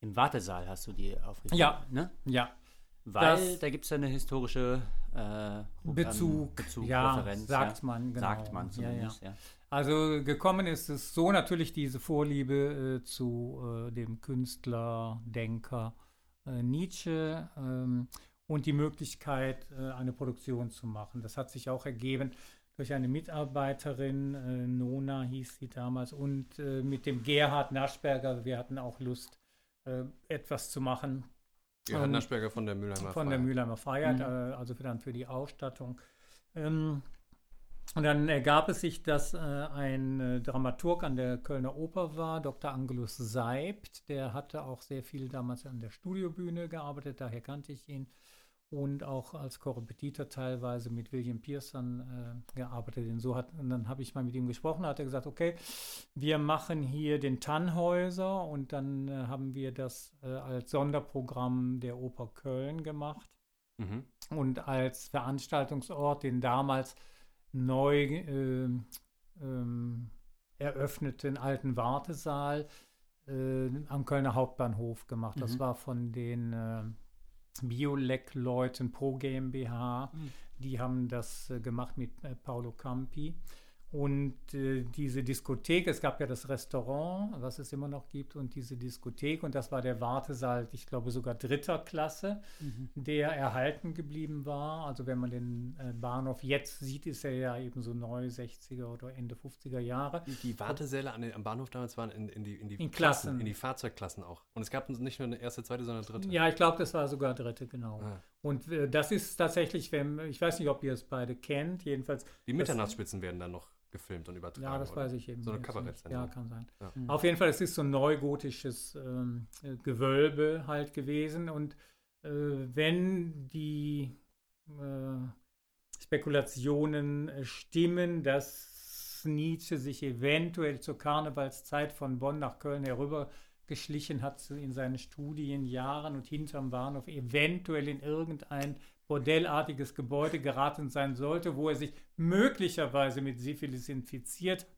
Im Wartesaal hast du die aufgeschrieben. Ja. Ne? ja. Weil Das- da gibt es ja eine historische äh, Bezug, Bezug ja, Referenz. sagt ja. man, genau. Sagt man Ja, zumindest, ja. Also gekommen ist es so natürlich diese Vorliebe äh, zu äh, dem Künstler, Denker äh, Nietzsche ähm, und die Möglichkeit, äh, eine Produktion zu machen. Das hat sich auch ergeben durch eine Mitarbeiterin, äh, Nona hieß sie damals, und äh, mit dem Gerhard Naschberger. Wir hatten auch Lust, etwas zu machen Gerhard Ähm, Naschberger von der Mülheimer von der Freiheit. Mülheimer Freiheit, Mhm. also für, dann für die Ausstattung. Ähm, und dann ergab es sich, dass äh, ein äh, Dramaturg an der Kölner Oper war, Dr. Angelus Seibt. Der hatte auch sehr viel damals an der Studiobühne gearbeitet, daher kannte ich ihn. Und auch als Korrepetitor teilweise mit William Pearson äh, gearbeitet. Und, so hat, und dann habe ich mal mit ihm gesprochen, hat er gesagt, okay, wir machen hier den Tannhäuser und dann äh, haben wir das äh, als Sonderprogramm der Oper Köln gemacht Mhm. und als Veranstaltungsort den damals neu ähm, ähm, eröffneten alten Wartesaal äh, am Kölner Hauptbahnhof gemacht. Das Mhm. war von den äh, Biolec-Leuten Pro GmbH. Mhm. Die haben das äh, gemacht mit äh, Paolo Campi. Und äh, diese Diskothek, es gab ja das Restaurant, was es immer noch gibt, und diese Diskothek, und das war der Wartesaal, ich glaube sogar dritter Klasse, Mhm. der erhalten geblieben war. Also wenn man den äh, Bahnhof jetzt sieht, ist er ja eben so neu 60er oder Ende 50er Jahre. Die, die Wartesäle an den, am Bahnhof damals waren in, in die, in die In Klassen. in die Fahrzeugklassen auch. Und es gab nicht nur eine erste, zweite, sondern eine dritte. Ja, ich glaube, das war sogar dritte, genau. Ah. Und äh, das ist tatsächlich, wenn, ich weiß nicht, ob ihr es beide kennt, jedenfalls, Die Mitternachtsspitzen werden dann noch gefilmt und übertragen. ja, das oder? weiß ich eben. So eine. Kabarettsendung. Ja, kann sein. Ja. Mhm. Auf jeden Fall, es ist so ein neugotisches ähm, äh, Gewölbe halt gewesen. Und äh, wenn die äh, Spekulationen äh, stimmen, dass Nietzsche sich eventuell zur Karnevalszeit von Bonn nach Köln herübergeschlichen hat in seinen Studienjahren und hinterm Bahnhof eventuell in irgendein bordellartiges Gebäude geraten sein sollte, wo er sich möglicherweise mit Syphilis infiziert hat.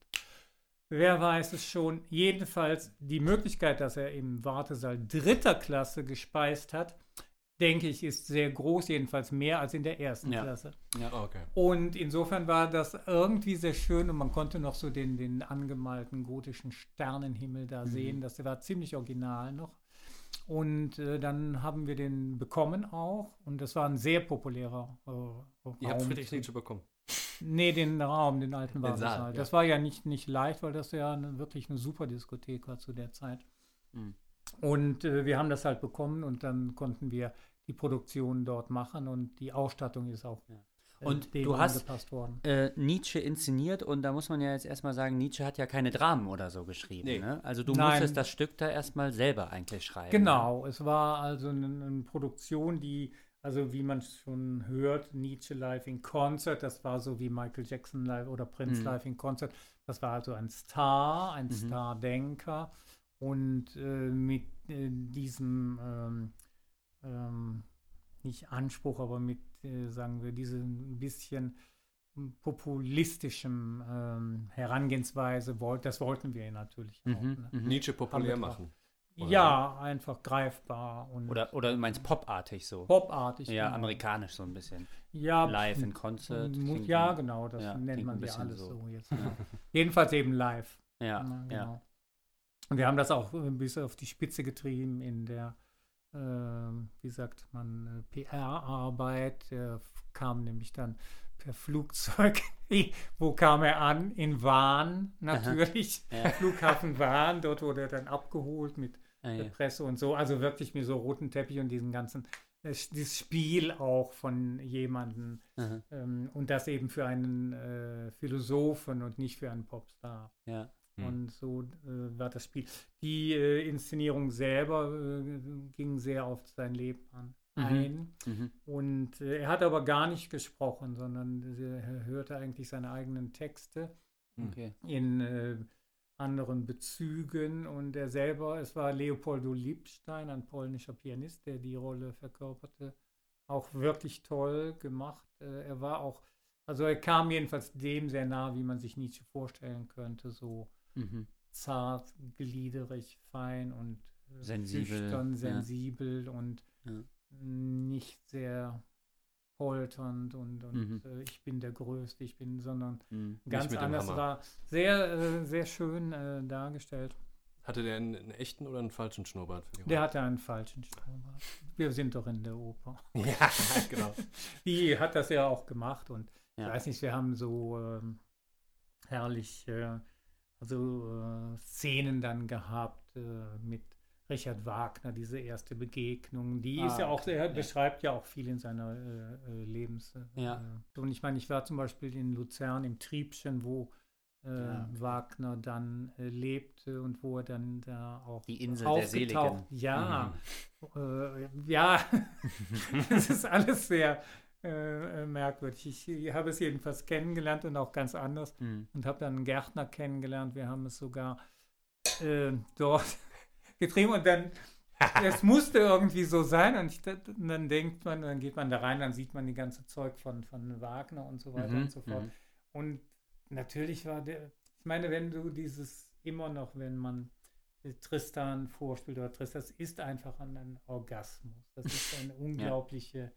Wer weiß es schon. Jedenfalls die Möglichkeit, dass er im Wartesaal dritter Klasse gespeist hat, denke ich, ist sehr groß, jedenfalls mehr als in der ersten Ja. Klasse. Ah, okay. Und insofern war das irgendwie sehr schön und man konnte noch so den, den angemalten gotischen Sternenhimmel da sehen. Das war ziemlich original noch. Und äh, dann haben wir den bekommen auch und das war ein sehr populärer äh, Raum. Ihr habt Friedrich Nietzsche bekommen. Nee, den Raum, den alten Wartesaal. Saal, ja. Das war ja nicht, nicht leicht, weil das ja eine, wirklich eine super Diskothek war zu der Zeit. Mhm. Und äh, wir haben das halt bekommen und dann konnten wir die Produktion dort machen und die Ausstattung ist auch Ja. äh, Und du hast- angepasst worden. äh, Nietzsche inszeniert und da muss man ja jetzt erstmal sagen, Nietzsche hat ja keine Dramen oder so geschrieben. Nee. Ne? Also du Nein. musstest das Stück da erstmal selber eigentlich schreiben. Genau, es war also eine, eine Produktion, die, also wie man schon hört, Nietzsche live in Concert, das war so wie Michael Jackson live oder Prince Mhm. live in Concert. Das war also ein Star, ein Mhm. Stardenker und äh, mit äh, diesem ähm, ähm, nicht Anspruch, aber mit, äh, sagen wir, diesem bisschen populistischen ähm, Herangehensweise, wollt, das wollten wir natürlich auch. Mhm, Ne? mhm. Nietzsche populär machen. Oder? Ja, einfach greifbar und Oder, oder du meinst popartig so. popartig. ja, genau. amerikanisch so ein bisschen. Ja, Live in klingt Ja, genau, das ja, nennt man ja alles so. so, jetzt. Ja. Jedenfalls eben live. Ja. genau. Und wir haben das auch äh, bis auf die Spitze getrieben in der, ähm, wie sagt man, äh, PR-Arbeit. Der f- kam nämlich dann per Flugzeug. Wo kam er an? In Wahn natürlich. Ja. Flughafen Wahn. Dort wurde er dann abgeholt mit Ah, der ja. Presse und so. Also wirklich mit so roten Teppich und diesen ganzen, äh, dieses Spiel auch von jemandem. Ähm, und das eben für einen äh, Philosophen und nicht für einen Popstar. ja. Hm. Und so äh, war das Spiel. Die äh, Inszenierung selber äh, ging sehr auf sein Leben an, Mhm. ein. Mhm. Und äh, er hat aber gar nicht gesprochen, sondern äh, er hörte eigentlich seine eigenen Texte Hm. Okay. in äh, anderen Bezügen. Und er selber, es war Leopoldo Liebstein, ein polnischer Pianist, der die Rolle verkörperte. Auch wirklich toll gemacht. Äh, er war auch, also er kam jedenfalls dem sehr nah, wie man sich Nietzsche vorstellen könnte, so Mhm. zart, gliederig, fein und äh, Sensibel, schüchtern, ja. sensibel und Ja. nicht sehr polternd und, und Mhm. äh, ich bin der Größte, ich bin, sondern Mhm. ganz anders war. Sehr, äh, sehr schön äh, dargestellt. Hatte der einen, einen echten oder einen falschen Schnurrbart? Der hatte einen falschen Schnurrbart. Wir sind doch in der Oper. Ja, genau. Die hat das ja auch gemacht und ich Ja. weiß nicht, wir haben so ähm, herrlich äh, also äh, Szenen dann gehabt äh, mit Richard Wagner, diese erste Begegnung. Die ist Ah, ja auch, er ja. beschreibt ja auch viel in seiner äh, äh, Lebens. Äh, Ja. äh, und ich meine, ich war zum Beispiel in Luzern im Triebchen, wo Ja. Wagner dann lebte und wo er dann da auch Die Insel der. Seligen. Ja, äh, ja, es ist alles sehr äh, äh, merkwürdig. Ich, ich habe es jedenfalls kennengelernt und auch ganz anders Mhm. und habe dann einen Gärtner kennengelernt. Wir haben es sogar äh, dort getrieben und dann, es musste irgendwie so sein und, ich, und dann denkt man, dann geht man da rein, dann sieht man die ganze Zeug von, von Wagner und so weiter Mhm, und so fort. mhm. Und natürlich war der, ich meine, wenn du dieses immer noch, wenn man äh, Tristan vorspielt oder Tristan, das ist einfach ein, ein Orgasmus. Das ist eine unglaubliche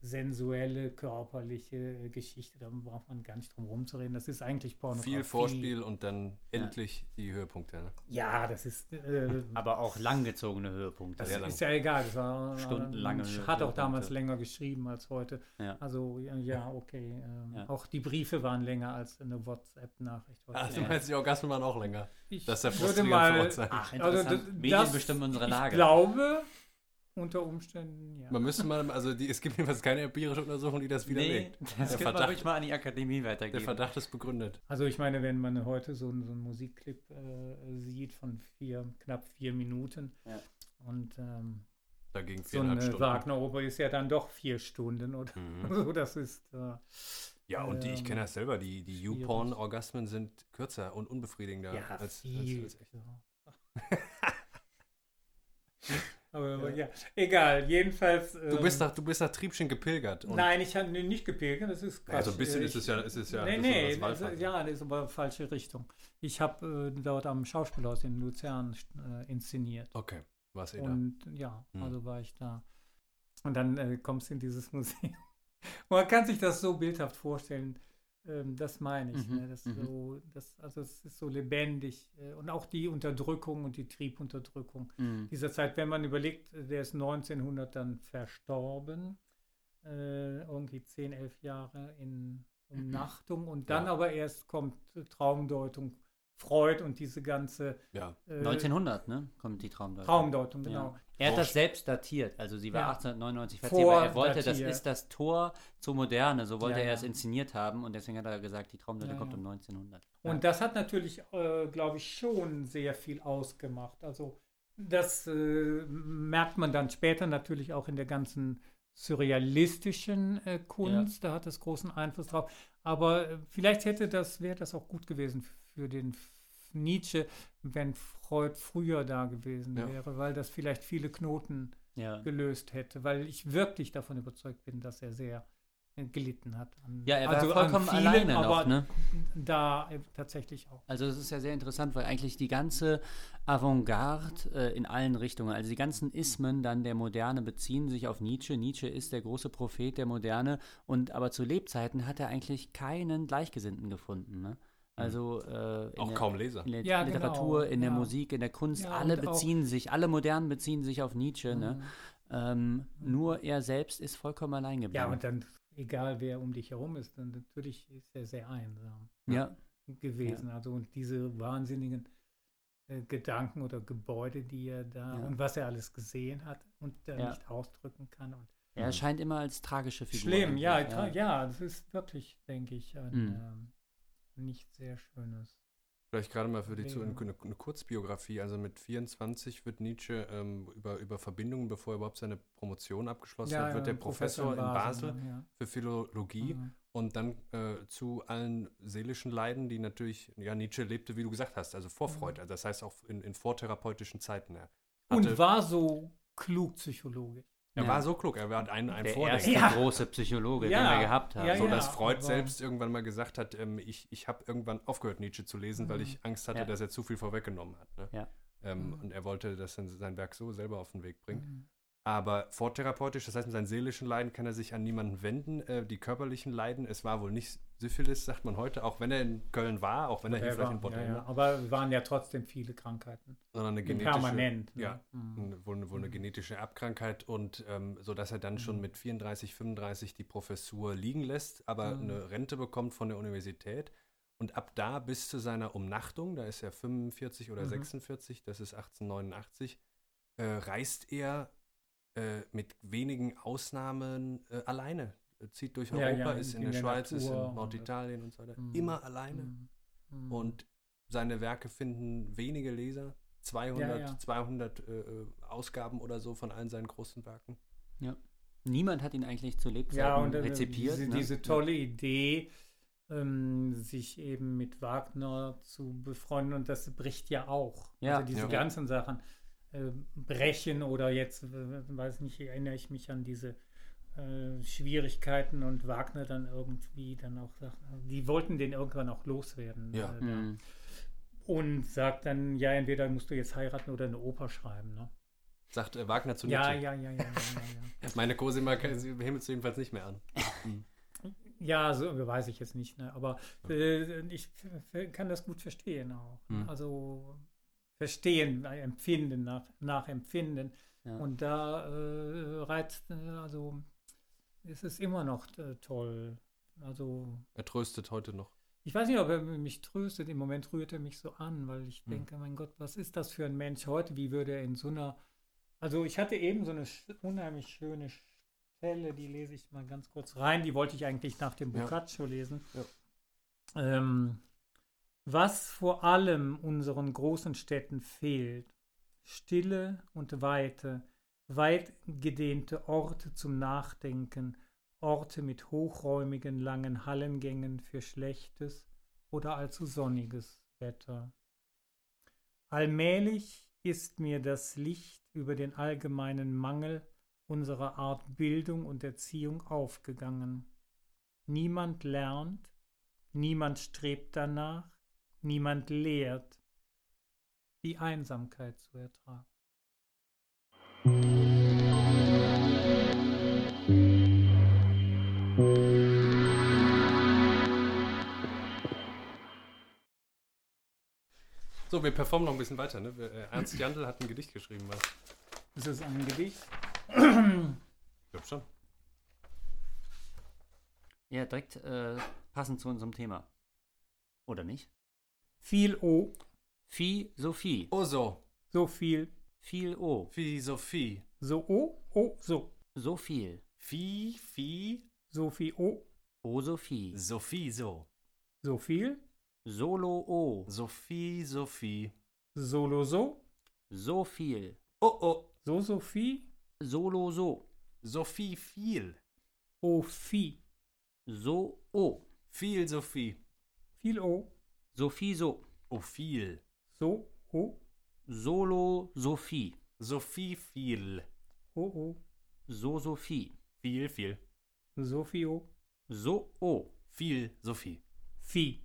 sensuelle, körperliche äh, Geschichte. Da braucht man gar nicht drum rumzureden. Das ist eigentlich Pornografie. Viel Vorspiel und dann endlich die Höhepunkte. Ne? Ja, das ist, äh, Aber auch langgezogene Höhepunkte. das ist ja egal. Das war, Stundenlange man hat auch damals länger geschrieben als heute. Ja. Also ja, ja okay. Ähm, Ja. Auch die Briefe waren länger als eine WhatsApp-Nachricht du Ja. meinst, die Orgasmen waren auch länger. Ich Das ist der würde mal. Ach, also interessant. Medien das- bestimmen unsere Lage. Ich glaube, unter Umständen, ja. Man müsste mal, also die, es gibt jedenfalls keine empirische Untersuchung, die das nee, widerlegt. das der, Verdacht, ruhig mal an die Akademie der weitergeben. Verdacht ist begründet. Also ich meine, wenn man heute so, einen- so einen Musikclip äh, sieht von vier, knapp vier Minuten Ja. und ähm, Dagegen so eine. Wagner-Oper ist ja dann doch vier Stunden oder Mhm. so. Das ist äh, Ja, und die, ich Ähm, kenne das selber, die, die. YouPorn-Orgasmen sind kürzer und unbefriedigender ja als, als, viel. als echt. Aber, aber Ja. ja, egal. Jedenfalls. Du bist ähm, nach, du bist nach Triebchen gepilgert. Nein, ich habe nicht gepilgert. Das ist Ja, so ein Quatsch. bisschen Äh, ist es ja, ist es ja nee, ist nee, das Wallfahrt. ja, das ist aber falsche Richtung. Ich habe äh, dort am Schauspielhaus in Luzern äh, inszeniert. Okay, war's eh da. Und ja, Hm. also war ich da. Und dann äh, kommst du in dieses Museum. Man kann sich das so bildhaft vorstellen. Ähm, das meine ich. Mhm, Ne? Das mhm. so, das, also es ist so lebendig. Äh, und auch die Unterdrückung und die Triebunterdrückung Mhm. dieser Zeit, wenn man überlegt, der ist 1900 dann verstorben. Äh, irgendwie 10, 11 Jahre in Umnachtung und dann Ja. aber erst kommt Traumdeutung, Freud und diese ganze Ja. äh, 1900, ne? Kommt die Traumdeutung. Traumdeutung, genau. Ja. Er hat das selbst datiert, also sie war Ja. 1899 verziehbar. Er wollte, das ist das Tor zur Moderne, so wollte Ja, er es ja. inszeniert haben und deswegen hat er gesagt, die Traumdeutung Ja, kommt ja. um 1900. Und das hat natürlich, äh, glaube ich, schon sehr viel ausgemacht. Also das äh, merkt man dann später natürlich auch in der ganzen surrealistischen äh, Kunst. Da hat es großen Einfluss drauf. Aber äh, vielleicht hätte das, wäre das auch gut gewesen für den Nietzsche, wenn Freud früher da gewesen Ja. wäre, weil das vielleicht viele Knoten Ja. gelöst hätte, weil ich wirklich davon überzeugt bin, dass er sehr äh, gelitten hat. An, Ja, er war also vollkommen vielen, alleine noch, aber ne? da äh, tatsächlich auch. Also es ist ja sehr interessant, weil eigentlich die ganze Avantgarde äh, in allen Richtungen, also die ganzen Ismen dann der Moderne beziehen sich auf Nietzsche. Nietzsche ist der große Prophet der Moderne und aber zu Lebzeiten hat er eigentlich keinen Gleichgesinnten gefunden. Ne? Also äh, in Auch der, kaum Leser. in der Ja, Literatur, genau, in der ja. Musik, in der Kunst, Ja, alle beziehen sich, alle Modernen beziehen sich auf Nietzsche. Ne? Mhm. Ähm, nur er selbst ist vollkommen allein geblieben. Ja, und dann, egal wer um dich herum ist, dann natürlich ist er sehr einsam ja. gewesen. Also und diese wahnsinnigen äh, Gedanken oder Gebäude, die er da Ja. und was er alles gesehen hat und da Ja. nicht ausdrücken kann. Und er erscheint immer als tragische Figur. schlimm, ja, tra- ja, das ist wirklich, denke ich, ein Mhm. ähm, nicht sehr schönes. Vielleicht gerade mal für die zu Ja. eine, eine Kurzbiografie. Also mit 24 wird Nietzsche ähm, über, über Verbindungen, bevor er überhaupt seine Promotion abgeschlossen hat, wird der ein Professor, in Basel ja. für Philologie Mhm. und dann äh, zu allen seelischen Leiden, die natürlich, ja, Nietzsche lebte, wie du gesagt hast, also vor Freud. Also das heißt auch in, in vortherapeutischen Zeiten. Er, Und war so klug psychologisch. Er Ja. war so klug, er war ein, ein Der Vordenker. erste Ja. große Psychologe, Ja. den wir gehabt haben. Ja, so dass Freud selbst irgendwann mal gesagt hat, ähm, ich, ich habe irgendwann aufgehört, Nietzsche zu lesen, weil Mhm. ich Angst hatte, Ja. dass er zu viel vorweggenommen hat. Ne? Ja. Ähm, Mhm. Und er wollte das in sein Werk so selber auf den Weg bringen. Mhm. Aber vortherapeutisch, das heißt, mit seinen seelischen Leiden kann er sich an niemanden wenden. Äh, die körperlichen Leiden, es war wohl nicht Syphilis, sagt man heute, auch wenn er in Köln war, auch wenn er hier Er vielleicht war, in Bordeaux ja, ja. war, Aber es waren ja trotzdem viele Krankheiten. sondern eine genetische, Permanent. ne? ja, Mhm. wohl, eine- wohl eine genetische Erbkrankheit und ähm, so dass er dann schon Mhm. mit 34, 35 die Professur liegen lässt, aber Mhm. eine Rente bekommt von der Universität und ab da bis zu seiner Umnachtung, da ist er 45 oder Mhm. 46, das ist 1889, äh, reist er äh, mit wenigen Ausnahmen äh, alleine. Er zieht durch Ja, Europa, ja, ist in, in der der Schweiz, ist Natur in und- Norditalien und so weiter. Mhm. Immer alleine. Mhm. Mhm. Und seine Werke finden wenige Leser. 200, Ja, ja. 200 äh, äh, Ausgaben oder so von allen seinen großen Werken. Niemand hat ihn eigentlich zu Lebzeiten ja, und äh, rezipiert. diese, ne? diese tolle Idee, ähm, sich eben mit Wagner zu befreunden und das bricht ja auch. Ja. Also diese Ja. ganzen Sachen äh, brechen oder jetzt, weiß nicht, erinnere ich mich an diese äh, Schwierigkeiten und Wagner dann irgendwie dann auch sagt, die wollten den irgendwann auch loswerden. Ja. äh. Mhm. Und sagt dann, ja, entweder musst du jetzt heiraten oder eine Oper schreiben. Ne? Sagt äh, Wagner zu Ja, Nietzsche. ja, ja, ja, ja, ja. Meine Cosima himmelt es jedenfalls nicht mehr an. Ja, so weiß ich jetzt nicht, ne? aber äh, ich kann das gut verstehen auch. ne? Hm. Also verstehen, äh, empfinden, nach, nachempfinden. Ja. Und da äh, reizt, äh, also ist es immer noch äh, toll. Also Er tröstet heute noch. ich weiß nicht, ob er mich tröstet. Im Moment rührt er mich so an, weil ich Hm. denke, mein Gott, was ist das für ein Mensch heute? Wie würde er in so einer. Also, ich hatte eben so eine unheimlich schöne Stelle, die lese ich mal ganz kurz rein. Die wollte ich eigentlich nach dem Ja. Boccaccio lesen. Ja. Ähm, was vor allem unseren großen Städten fehlt, Stille und Weite, weit gedehnte Orte zum Nachdenken, Orte mit hochräumigen langen Hallengängen für schlechtes oder allzu sonniges Wetter. Allmählich ist mir das Licht über den allgemeinen Mangel unserer Art Bildung und Erziehung aufgegangen. Niemand lernt, niemand strebt danach, niemand lehrt, die Einsamkeit zu ertragen. So, wir performen noch ein bisschen weiter. Ne? Wir, äh, Ernst Jandl hat ein Gedicht geschrieben. Was? Ist es ein Gedicht? Ich glaube schon. Ja, direkt äh, passend zu unserem Thema. Oder nicht? Viel O, Phi, Sophie. Oh so. so viel. Viel O. Philosophie. So O, O, so. So viel. So viel O, O Sophie. Sophie, so. so viel. Solo O. Sophie, Sophie. Solo so. So viel. Oh, oh. So Sophie. Solo so. Sophie, viel. O Phi. So O. Viel, Sophie. Viel O. Sophie so. Oh, viel. So O. Solo Sophie. Sophie, viel. O O. So Sophie. Viel, viel. Sophie O. So O. Viel, Sophie. Phi.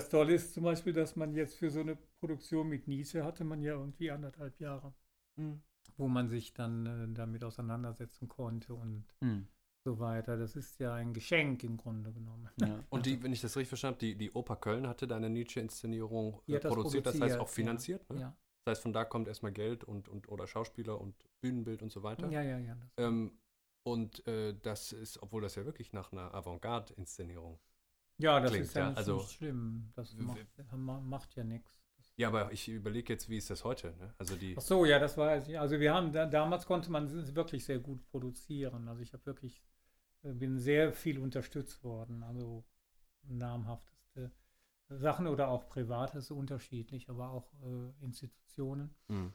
Das Tolle ist zum Beispiel, dass man jetzt für so eine Produktion mit Nietzsche hatte man ja irgendwie anderthalb Jahre, Hm. wo man sich dann äh, damit auseinandersetzen konnte und Hm. so weiter. Das ist ja ein Geschenk im Grunde genommen. Ja. Und die, wenn ich das richtig verstanden habe, die, die Oper Köln hatte deine Nietzsche-Inszenierung äh, das produziert, das heißt auch finanziert. Ne? Ja, Das heißt, von da kommt erstmal Geld und, und oder Schauspieler und Bühnenbild und so weiter. ja, ja. ja Ähm, und äh, das ist, obwohl das ja wirklich nach einer Avantgarde-Inszenierung. Ja, das klingt, ist ja, ja, nicht, also- nicht schlimm. Das macht, ma- macht ja nichts. Ja, aber ich überlege jetzt, wie ist das heute? Ne? Also die. Ach so, ja, das weiß ich. Also wir haben, da, damals konnte man wirklich sehr gut produzieren. Also ich habe wirklich, äh, bin sehr viel unterstützt worden. Also namhafteste Sachen oder auch privates unterschiedlich, aber auch äh, Institutionen. Hm.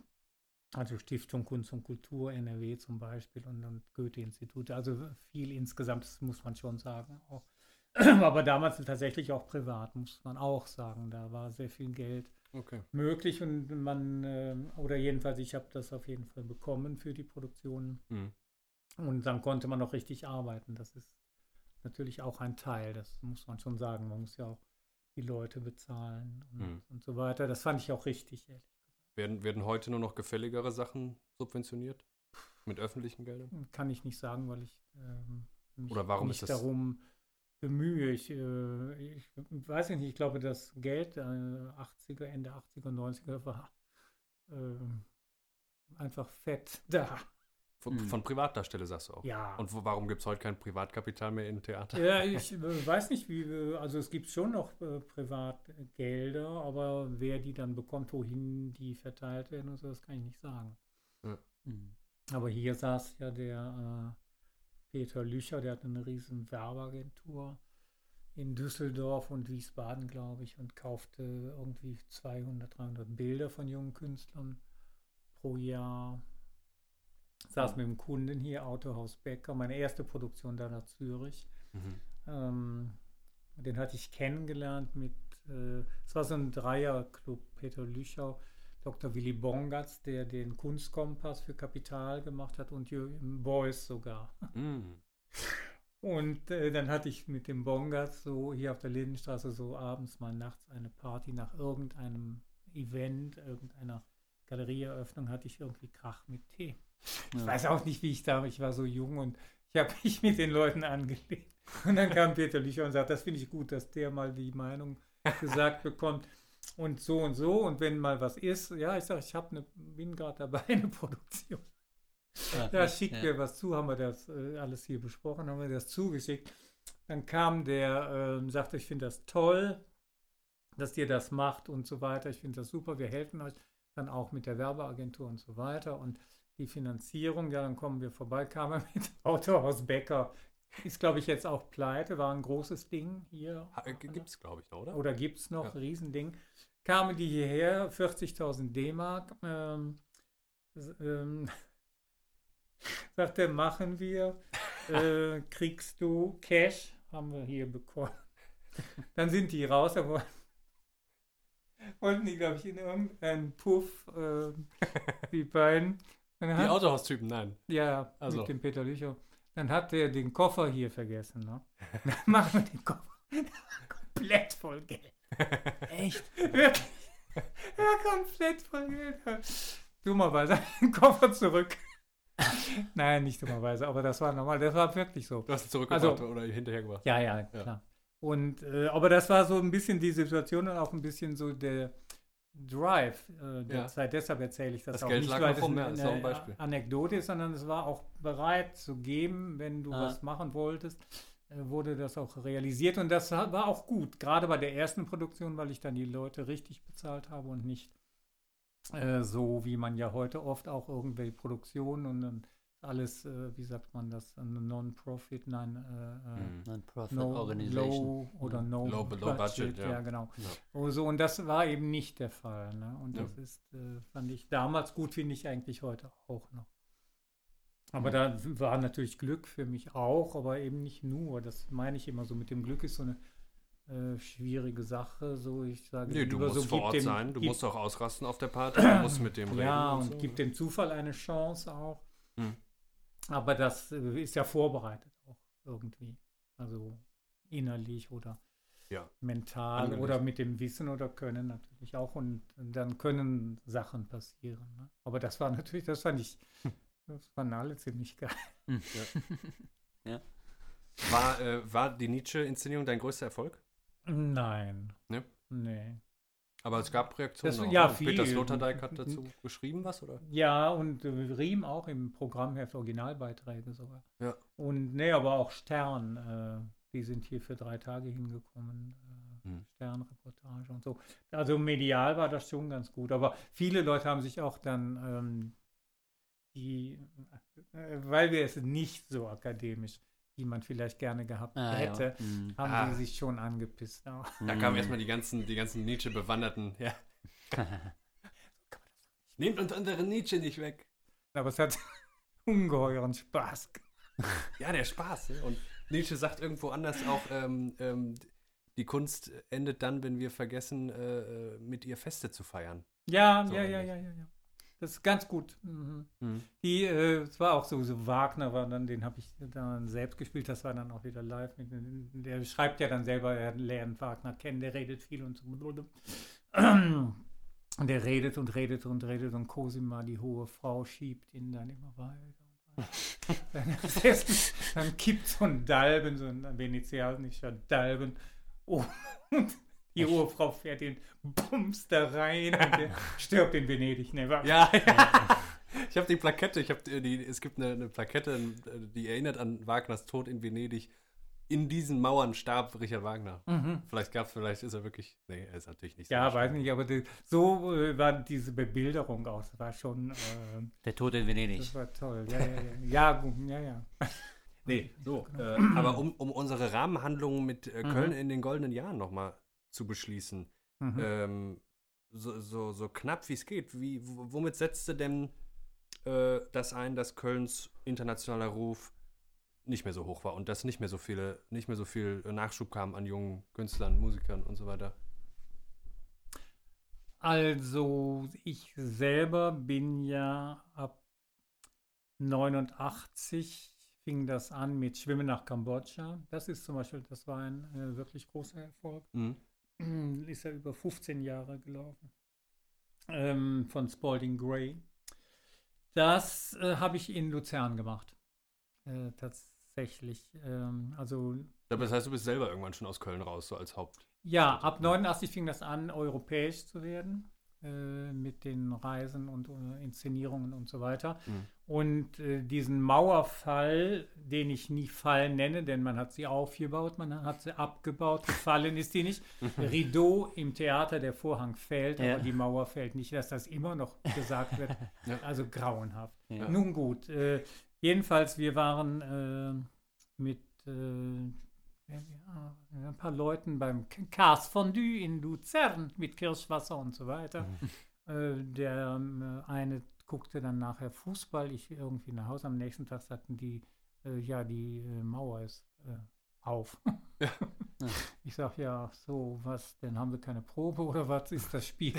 Also Stiftung Kunst und Kultur, NRW zum Beispiel und, und Goethe-Institute. Also viel insgesamt, das muss man schon sagen. Auch. Aber damals tatsächlich auch privat, muss man auch sagen. Da war sehr viel Geld Okay. möglich und man, ähm, oder jedenfalls, ich habe das auf jeden Fall bekommen für die Produktion Hm. und dann konnte man auch richtig arbeiten. Das ist natürlich auch ein Teil, das muss man schon sagen. Man muss ja auch die Leute bezahlen und, Mhm. und so weiter. Das fand ich auch richtig, ehrlich. Werden, werden heute nur noch gefälligere Sachen subventioniert? Mit öffentlichen Geldern? Kann ich nicht sagen, weil ich ähm, mich Oder warum nicht ist das- darum bemühe. Ich, äh, ich weiß nicht, ich glaube, das Geld äh, 80er, Ende 80er, 90er war äh, einfach fett da. Von, Hm. von Privatdarsteller sagst du auch. Ja. Und wo, warum gibt es heute kein Privatkapital mehr im Theater? Ja, ich äh, weiß nicht, wie, wir- also es gibt schon noch äh, Privatgelder, aber wer die dann bekommt, wohin die verteilt werden und so, das kann ich nicht sagen. Hm. Aber hier saß ja der äh, Peter Lücher, der hat eine riesen Werbeagentur in Düsseldorf und Wiesbaden, glaube ich, und kaufte irgendwie 200, 300 Bilder von jungen Künstlern pro Jahr. Saß mit dem Kunden hier, Autohaus Becker, meine erste Produktion da nach Zürich. Mhm. Ähm, den hatte ich kennengelernt mit, äh, es war so ein Dreierclub, Peter Lüchau, Dr. Willy Bongatz, der den Kunstkompass für Kapital gemacht hat und Jürgen Beuys sogar. Hm. Und äh, dann hatte ich mit dem Bongatz so hier auf der Lindenstraße so abends mal nachts eine Party nach irgendeinem Event, irgendeiner Galerieeröffnung hatte ich irgendwie Krach mit Tee. Ich Ja. weiß auch nicht, wie ich da, ich war so jung und ich habe mich mit den Leuten angelegt. Und dann kam Peter Lücher und sagt, das finde ich gut, dass der mal die Meinung gesagt bekommt und so und so. Und wenn mal was ist, ja, ich sage, ich habe eine, bin gerade dabei, eine Produktion. Ja, schickt mir was zu, haben wir das äh, alles hier besprochen, haben wir das zugeschickt. Dann kam der, ähm, sagte, ich finde das toll, dass ihr das macht und so weiter. Ich finde das super, wir helfen euch dann auch mit der Werbeagentur und so weiter. Und die Finanzierung, ja, dann kommen wir vorbei, kam er mit Autohaus Becker. Ist, glaube ich, jetzt auch pleite, war ein großes Ding hier. Gibt es, glaube ich, noch, oder? Oder gibt es noch, Ja. Riesending. Kamen die hierher, 40.000 D-Mark. Ähm, ähm, sagte, machen wir. Äh, kriegst du Cash? Haben wir hier bekommen. Dann sind die raus, aber wollten die, glaube ich, in irgendeinen Puff, äh, die beiden. Die Autohaustypen, nein. ja, Also. mit dem Peter Lüchow. Dann hat der den Koffer hier vergessen. Ne? Dann machen wir den Koffer komplett voll Geld. Echt? Wirklich. Ja, komplett voll Geld. Dummerweise den Koffer zurück. Nein, nicht dummerweise, aber das war normal. Das war wirklich so. Du hast ihn zurückgebracht Also- oder hinterhergebracht. Ja, ja, klar. Und, äh, aber das war so ein bisschen die Situation und auch ein bisschen so der Drive äh, der Ja. Deshalb erzähle ich das, Das auch Geld nicht, weil es eine, auch ein eine Beispiel. Anekdote ist, sondern es war auch bereit zu geben, wenn du Ah. was machen wolltest, äh, wurde das auch realisiert und das war auch gut, gerade bei der ersten Produktion, weil ich dann die Leute richtig bezahlt habe und nicht äh, so, wie man ja heute oft auch irgendwelche Produktionen und dann alles, äh, wie sagt man das, eine Non-Profit, nein, äh, äh, Mhm. Non-Profit no, Organization. low oder no Low- low budget, ja. ja. genau. Ja. Oh, so, und das war eben nicht der Fall. Ne? Und Ja. das ist, äh, fand ich damals gut, finde ich eigentlich heute auch noch. Aber da war natürlich Glück für mich auch, aber eben nicht nur. Das meine ich immer so. Mit dem Glück ist so eine äh, schwierige Sache. So, ich sage Nee, du musst so, vor Ort dem, sein, du gib, musst auch ausrasten auf der Party, du musst mit dem reden. ja, und so, gib dem Zufall eine Chance auch. Hm. Aber das äh, ist ja vorbereitet auch irgendwie. Also innerlich oder Ja. mental Angelegt. oder mit dem Wissen oder Können natürlich auch. Und dann können Sachen passieren. Ne? Aber das war natürlich, das fand ich, das fanden alle ziemlich geil. War, äh, war die Nietzsche-Inszenierung dein größter Erfolg? Nein. Ne? Nee. Aber es gab Reaktionen. Das- auch, ja, ne? Peter viel. Sloterdijk hat dazu geschrieben was, oder? Ja, und äh, Riem auch im Programmheft Originalbeiträge sogar. Ja. Und nee, aber auch Stern, äh, die sind hier für drei Tage hingekommen. Äh, Hm. Sternreportage und so. Also medial war das schon ganz gut. Aber viele Leute haben sich auch dann ähm, die, äh, weil wir es nicht so akademisch, wie man vielleicht gerne gehabt Ah, ja. hätte, Mhm. haben Ah. die sich schon angepisst. Auch. Da kamen erstmal die ganzen, die ganzen Nietzsche-Bewanderten. Ja. Nehmt uns unseren Nietzsche nicht weg. Aber es hat ungeheuren Spaß gemacht. Ja, der Spaß. Ne? Und Nietzsche sagt irgendwo anders auch, ähm, ähm, die Kunst endet dann, wenn wir vergessen, äh, äh, mit ihr Feste zu feiern. Ja, So ja, ja, ja, ja, ja. Das ist ganz gut. Mhm. Mhm. Die, äh, es war auch so, so Wagner war dann, den habe ich dann selbst gespielt, das war dann auch wieder live. Mit, der schreibt ja dann selber, er lernt Wagner kennen, der redet viel und so. Und der redet und redet und redet und Cosima, die hohe Frau, schiebt ihn dann immer weiter. dann, dann kippt so ein Dalben, so ein venezianischer Dalben. Oh, und die hohe Frau fährt den Bums da rein und der stirbt in Venedig. Ne, Ja, ja. Ich habe die Plakette, ich habe die, es gibt eine, eine Plakette, die erinnert an Wagners Tod in Venedig. In diesen Mauern starb Richard Wagner. Mhm. Vielleicht gab vielleicht ist er wirklich. Nee, er ist natürlich nicht Ja, so. weiß nicht, aber die, so äh, war diese Bebilderung auch. Das war schon, äh, Der Tod in Venedig. das war toll. Ja, ja, ja. Ja, ja, ja. Nee, so. Äh, aber um, um unsere Rahmenhandlungen mit äh, Köln in den goldenen Jahren nochmal zu beschließen, Mhm. ähm, so, so, so knapp wie es geht, wie, womit setzt du denn äh, das ein, dass Kölns internationaler Ruf nicht mehr so hoch war und dass nicht mehr so viele, nicht mehr so viel Nachschub kam an jungen Künstlern, Musikern und so weiter? Also, ich selber bin ja ab 89 fing das an mit Schwimmen nach Kambodscha. Das ist zum Beispiel, das war ein äh, wirklich großer Erfolg. Mhm. Ist ja über 15 Jahre gelaufen. Ähm, von Spalding Gray. Das äh, habe ich in Luzern gemacht. Äh, tatsächlich. Ähm, also Aber das heißt, du bist selber irgendwann schon aus Köln raus, so als Haupt. ja, ab 89 fing das an, europäisch zu werden. äh, Mit den Reisen und äh, Inszenierungen und so weiter. Mhm. Und äh, diesen Mauerfall, den ich nie Fall nenne, denn man hat sie aufgebaut, man hat sie abgebaut, gefallen ist die nicht. Rideau im Theater, der Vorhang fällt, Ja. aber die Mauer fällt nicht, dass das immer noch gesagt wird. Ja. Also grauenhaft. Ja. Nun gut, äh, jedenfalls, wir waren äh, mit äh, ein paar Leuten beim Cars Fondue in Luzern mit Kirschwasser und so weiter. Äh, der ähm, eine guckte dann nachher Fußball, ich irgendwie nach Hause. Am nächsten Tag sagten die, äh, ja, die äh, Mauer ist äh, auf. Ja. Ich sag ja, so, was, denn haben wir keine Probe oder was ist das Spiel?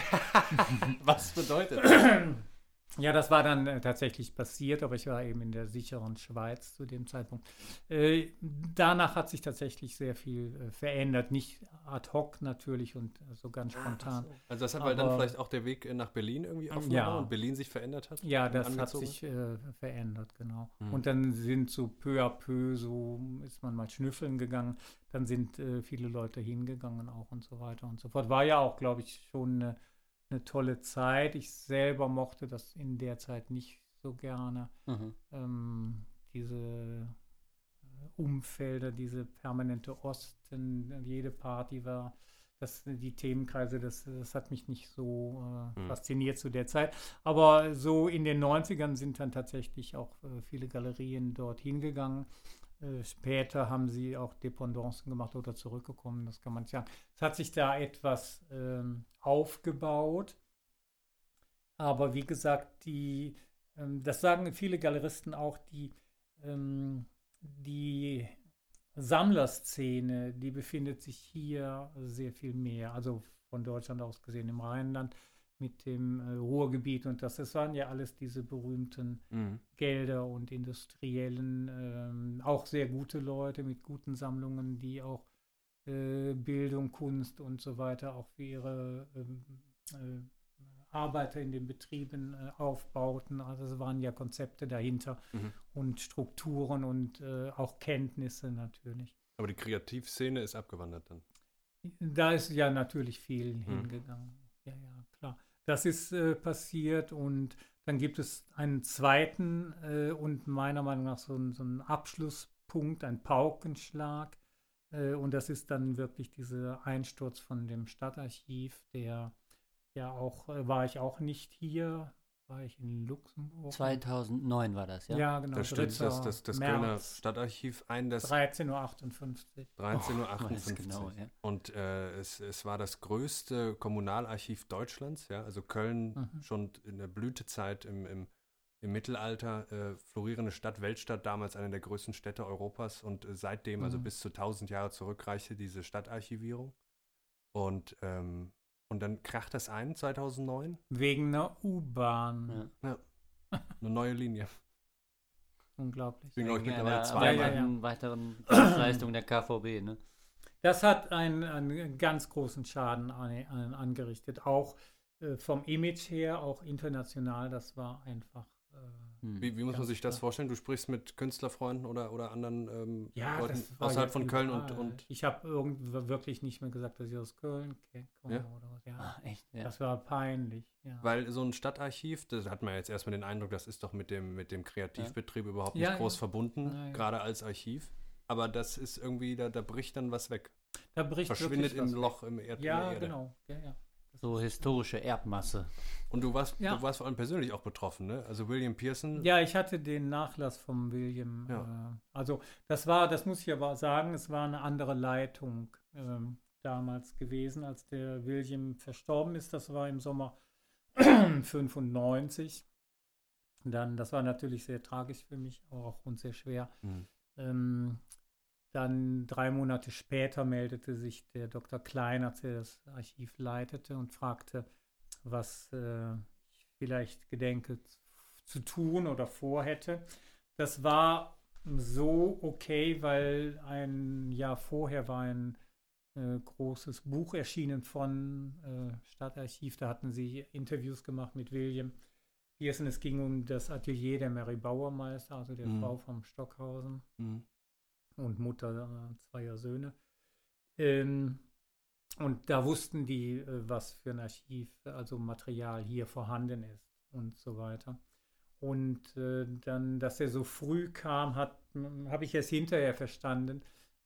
Was bedeutet Ja, das war dann äh, tatsächlich passiert, aber ich war eben in der sicheren Schweiz zu dem Zeitpunkt. Äh, danach hat sich tatsächlich sehr viel äh, verändert. Nicht ad hoc natürlich und so ganz spontan. Also das hat, weil dann Aber- vielleicht auch der Weg nach Berlin irgendwie offen Ja. war und Berlin sich verändert hat? Ja, das hat angezogen sich äh, verändert, genau. Hm. Und dann sind so peu à peu, so ist man mal schnüffeln gegangen, dann sind viele Leute hingegangen auch und so weiter und so fort. War ja auch, glaube ich, schon eine, eine tolle Zeit. Ich selber mochte das in der Zeit nicht so gerne. Mhm. ähm, diese äh, Umfelder, diese permanente Osten, jede Party war, das, die Themenkreise, das, das hat mich nicht so äh, Hm. fasziniert zu der Zeit. Aber so in den 90ern sind dann tatsächlich auch äh, viele Galerien dort hingegangen. Äh, später haben sie auch Dependancen gemacht oder zurückgekommen, das kann man nicht sagen. Es hat sich da etwas ähm, aufgebaut. Aber wie gesagt, die, ähm, das sagen viele Galeristen auch, die, ähm, die Sammlerszene, die befindet sich hier sehr viel mehr, also von Deutschland aus gesehen im Rheinland mit dem äh, Ruhrgebiet und das, das waren ja alles diese berühmten Mhm. Gelder und Industriellen, ähm, auch sehr gute Leute mit guten Sammlungen, die auch äh, Bildung, Kunst und so weiter auch für ihre ähm, äh, Arbeiter in den Betrieben äh, aufbauten. Also es waren ja Konzepte dahinter Mhm. und Strukturen und äh, auch Kenntnisse natürlich. Aber die Kreativszene ist abgewandert dann. Da ist ja natürlich viel Hm. hingegangen. Ja, ja, klar. Das ist äh, passiert und dann gibt es einen zweiten äh, und meiner Meinung nach so, einen- so einen Abschlusspunkt, ein Paukenschlag. Äh, und das ist dann wirklich dieser Einsturz von dem Stadtarchiv, der ja auch, äh, war ich auch nicht hier, war ich in Luxemburg. 2009 war das, ja? Ja, genau. da stürzt das, das, das 3. Kölner Stadtarchiv ein, das 13.58 Uhr. 13.58 Uhr. Genau, ja. Und äh, es, es war das größte Kommunalarchiv Deutschlands, ja, also Köln Mhm. schon in der Blütezeit im, im, im Mittelalter, äh, florierende Stadt, Weltstadt, damals eine der größten Städte Europas und äh, seitdem, also Mhm. bis zu 1000 Jahre zurück, reichte diese Stadtarchivierung. Und, ähm, und dann kracht das ein 2009, Wegen einer U-Bahn. Ja. eine neue Linie. Unglaublich. Deswegen glaube ich Wegen mittlerweile einer zwei. ja, ja. weiteren Dienstleistung der KVB, ne? Das hat einen, einen ganz großen Schaden an, an, angerichtet. Auch äh, vom Image her, auch international. Das war einfach. Äh, Hm. Wie, wie muss man sich das klar. vorstellen? Du sprichst mit Künstlerfreunden oder, oder anderen ähm, ja, Leuten außerhalb von Köln und, und Ich habe irgend wirklich nicht mehr gesagt, dass ich aus Köln komme Ja? oder was. Ja, Ah, echt, ja. das war peinlich. Ja. Weil so ein Stadtarchiv, das hat man jetzt erstmal den Eindruck, das ist doch mit dem, mit dem Kreativbetrieb überhaupt nicht Ja, ja. groß verbunden, Ja, ja. gerade als Archiv. Aber das ist irgendwie, da, da bricht dann was weg. da bricht Verschwindet im was. Loch im Erd, in Ja, der Erde. genau. Ja, ja. So historische Erbmasse. Und du warst, Ja. du warst vor allem persönlich auch betroffen, ne? Also William Pearson. Ja, ich hatte den Nachlass vom William. Ja. Äh, also das war, das muss ich aber sagen, es war eine andere Leitung ähm, damals gewesen, als der William verstorben ist. Das war im Sommer 95. Dann, das war natürlich sehr tragisch für mich auch und sehr schwer. Mhm. Ähm, dann drei Monate später meldete sich der Dr. Kleinert, der das Archiv leitete, und fragte, was äh, ich vielleicht gedenke zu tun oder vorhätte. Das war so okay, weil ein Jahr vorher war ein äh, großes Buch erschienen von äh, Stadtarchiv. Da hatten sie Interviews gemacht mit William Pearson. Es ging um das Atelier der Mary Bauermeister, also der Mhm. Frau vom Stockhausen Mhm. Und Mutter äh, zweier Söhne. Ähm, und da wussten die, äh, was für ein Archiv, also Material hier vorhanden ist und so weiter. Und äh, dann, dass er so früh kam, hat habe ich erst hinterher verstanden.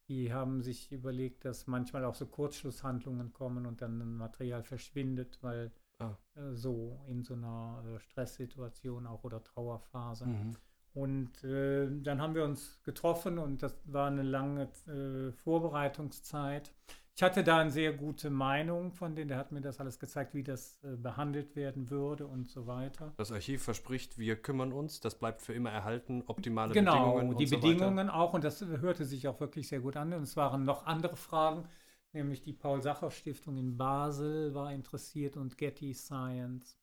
Die haben sich überlegt, dass manchmal auch so Kurzschlusshandlungen kommen und dann ein Material verschwindet, weil Ah. äh, so in so einer äh, Stresssituation auch oder Trauerphase. Mhm. Und äh, dann haben wir uns getroffen und das war eine lange äh, Vorbereitungszeit. Ich hatte da eine sehr gute Meinung von denen, der hat mir das alles gezeigt, wie das äh, behandelt werden würde und so weiter. Das Archiv verspricht, wir kümmern uns, das bleibt für immer erhalten, optimale Genau, Bedingungen. die und so Bedingungen auch und das hörte sich auch wirklich sehr gut an. Und es waren noch andere Fragen, nämlich die Paul-Sacher-Stiftung in Basel war interessiert und Getty Science.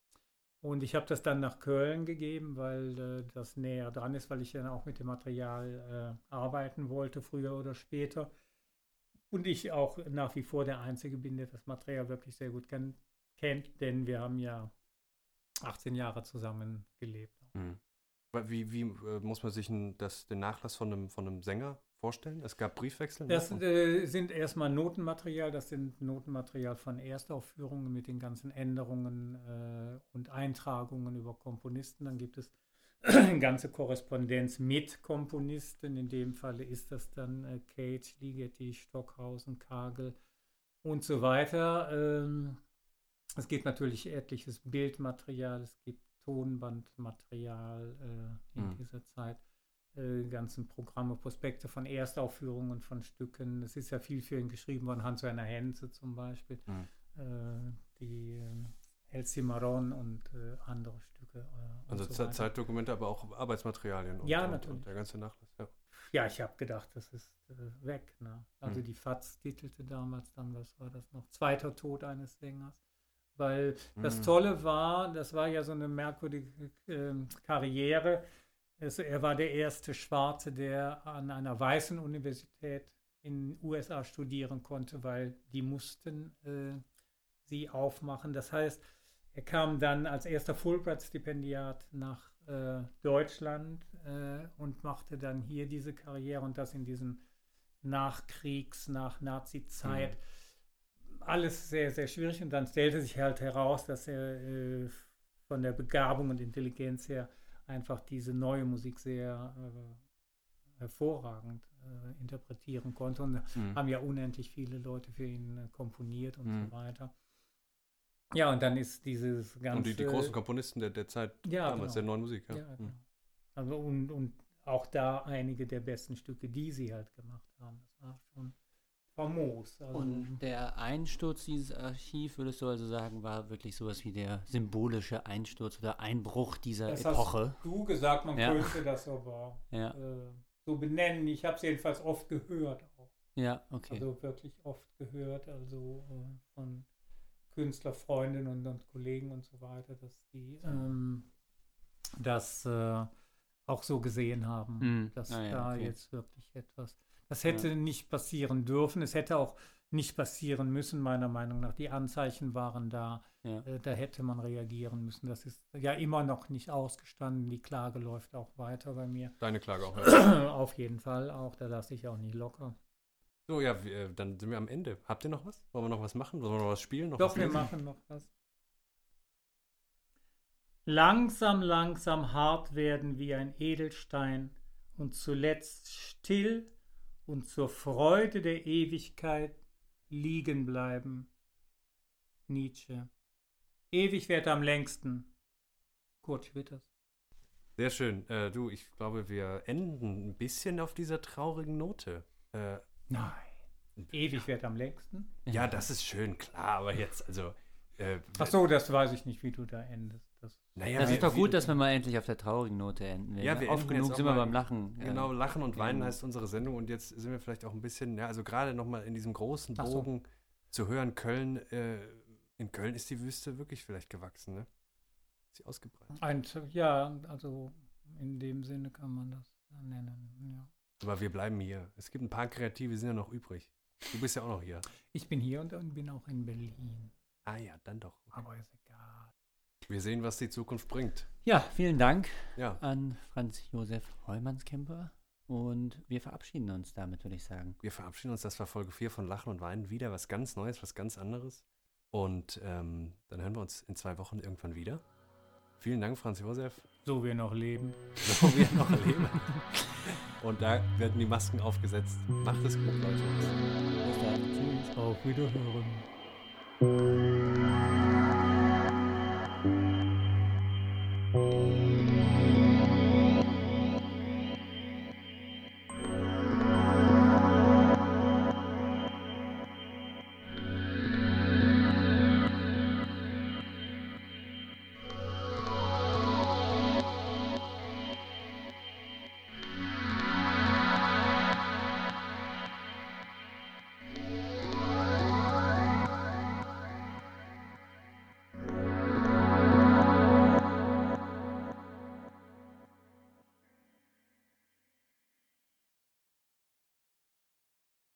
Und ich habe das dann nach Köln gegeben, weil äh, das näher dran ist, weil ich dann auch mit dem Material äh, arbeiten wollte, früher oder später. Und ich auch nach wie vor der Einzige bin, der das Material wirklich sehr gut kennt, denn wir haben ja 18 Jahre zusammen gelebt. Mhm. Wie, wie äh, muss man sich ein, das, den Nachlass von einem, von einem Sänger vorstellen? Es gab Briefwechsel? Das äh, sind erstmal Notenmaterial, das sind Notenmaterial von Erstaufführungen mit den ganzen Änderungen äh, und Eintragungen über Komponisten. Dann gibt es eine ganze Korrespondenz mit Komponisten. In dem Falle ist das dann äh, Cage, Ligeti, Stockhausen, Kagel und so weiter. Ähm, es gibt natürlich etliches Bildmaterial, es gibt Tonbandmaterial äh, in mhm. dieser Zeit. Äh, ganzen Programme, Prospekte von Erstaufführungen von Stücken. Es ist ja viel für ihn geschrieben worden, Hans-Werner Henze zum Beispiel, mhm. äh, die äh, El Cimarron und äh, andere Stücke. Äh, also so Zeitdokumente, aber auch Arbeitsmaterialien. Und, ja, und, natürlich. Und der ganze Nachlass, ja. Ja, ich habe gedacht, das ist äh, weg. Ne? Also mhm. die FAZ titelte damals dann, was war das noch? Zweiter Tod eines Sängers. Weil das mhm. Tolle war, das war ja so eine merkwürdige äh, Karriere. Es, er war der erste Schwarze, der an einer weißen Universität in den USA studieren konnte, weil die mussten äh, sie aufmachen. Das heißt, er kam dann als erster Fulbright-Stipendiat nach äh, Deutschland äh, und machte dann hier diese Karriere und das in diesem Nachkriegs-, nach Nazi-Zeit. Mhm alles sehr, sehr schwierig. Und dann stellte sich halt heraus, dass er äh, von der Begabung und Intelligenz her einfach diese neue Musik sehr äh, hervorragend äh, interpretieren konnte. Und mhm. haben ja unendlich viele Leute für ihn äh, komponiert und mhm. so weiter. Ja, und dann ist dieses ganze. Und die, die großen Komponisten der, der Zeit ja, damals, genau. der neuen Musik, ja. ja genau. mhm. Also und, und auch da einige der besten Stücke, die sie halt gemacht haben. Das war schon famos. Also und der Einsturz dieses Archiv, würdest du also sagen, war wirklich sowas wie der symbolische Einsturz oder Einbruch dieser das Epoche? Hast du gesagt, man ja. könnte das aber ja. äh, so benennen. Ich habe es jedenfalls oft gehört auch. Ja, okay. Also wirklich oft gehört, also äh, von Künstlerfreundinnen und, und, Kollegen und so weiter, dass die ähm, das äh, auch so gesehen haben, mm. dass ah, ja, da okay. jetzt wirklich etwas das hätte ja. nicht passieren dürfen. Es hätte auch nicht passieren müssen, meiner Meinung nach. Die Anzeichen waren da. Ja. Äh, da hätte man reagieren müssen. Das ist ja immer noch nicht ausgestanden. Die Klage läuft auch weiter bei mir. Deine Klage auch, ja. Auf jeden Fall auch. Da lasse ich auch nicht locker. So, ja, wir, äh, dann sind wir am Ende. Habt ihr noch was? Wollen wir noch was machen? Wollen wir noch was spielen? Noch Doch, was wir machen noch was. Langsam, langsam hart werden wie ein Edelstein und zuletzt still und zur Freude der Ewigkeit liegen bleiben. Nietzsche. Ewig wird am längsten. Kurt Schwitters. Sehr schön. Äh, du, ich glaube, wir enden ein bisschen auf dieser traurigen Note. Äh, Nein. Ewig wird am längsten? Ja, das ist schön, klar, aber jetzt, also. Äh, Ach so, das weiß ich nicht, wie du da endest. Das, naja, das ist doch gut, dass wir mal endlich auf der traurigen Note enden. Ja, wir oft genug sind wir beim Lachen. Genau, Lachen und Weinen heißt unsere Sendung und jetzt sind wir vielleicht auch ein bisschen, ja, also gerade nochmal in diesem großen Bogen so. zu hören, Köln, äh, in Köln ist die Wüste wirklich vielleicht gewachsen, ne? Ist sie ausgebreitet? Ein, ja, also in dem Sinne kann man das nennen, ja. Aber wir bleiben hier. Es gibt ein paar Kreative, sind ja noch übrig. Du bist ja auch noch hier. Ich bin hier und, und bin auch in Berlin. Ah ja, dann doch. Okay. Aber ist egal. Wir sehen, was die Zukunft bringt. Ja, vielen Dank ja. an Franz Josef Heumanns-Kemper. Und wir verabschieden uns damit, würde ich sagen. Wir verabschieden uns. Das war Folge 4 von Lachen und Weinen. Wieder was ganz Neues, was ganz anderes. Und ähm, dann hören wir uns in zwei Wochen irgendwann wieder. Vielen Dank, Franz Josef. So wir noch leben. So wir noch leben. Und da werden die Masken aufgesetzt. Macht es gut, Leute. Bis dann. Tschüss. Auf Wiederhören.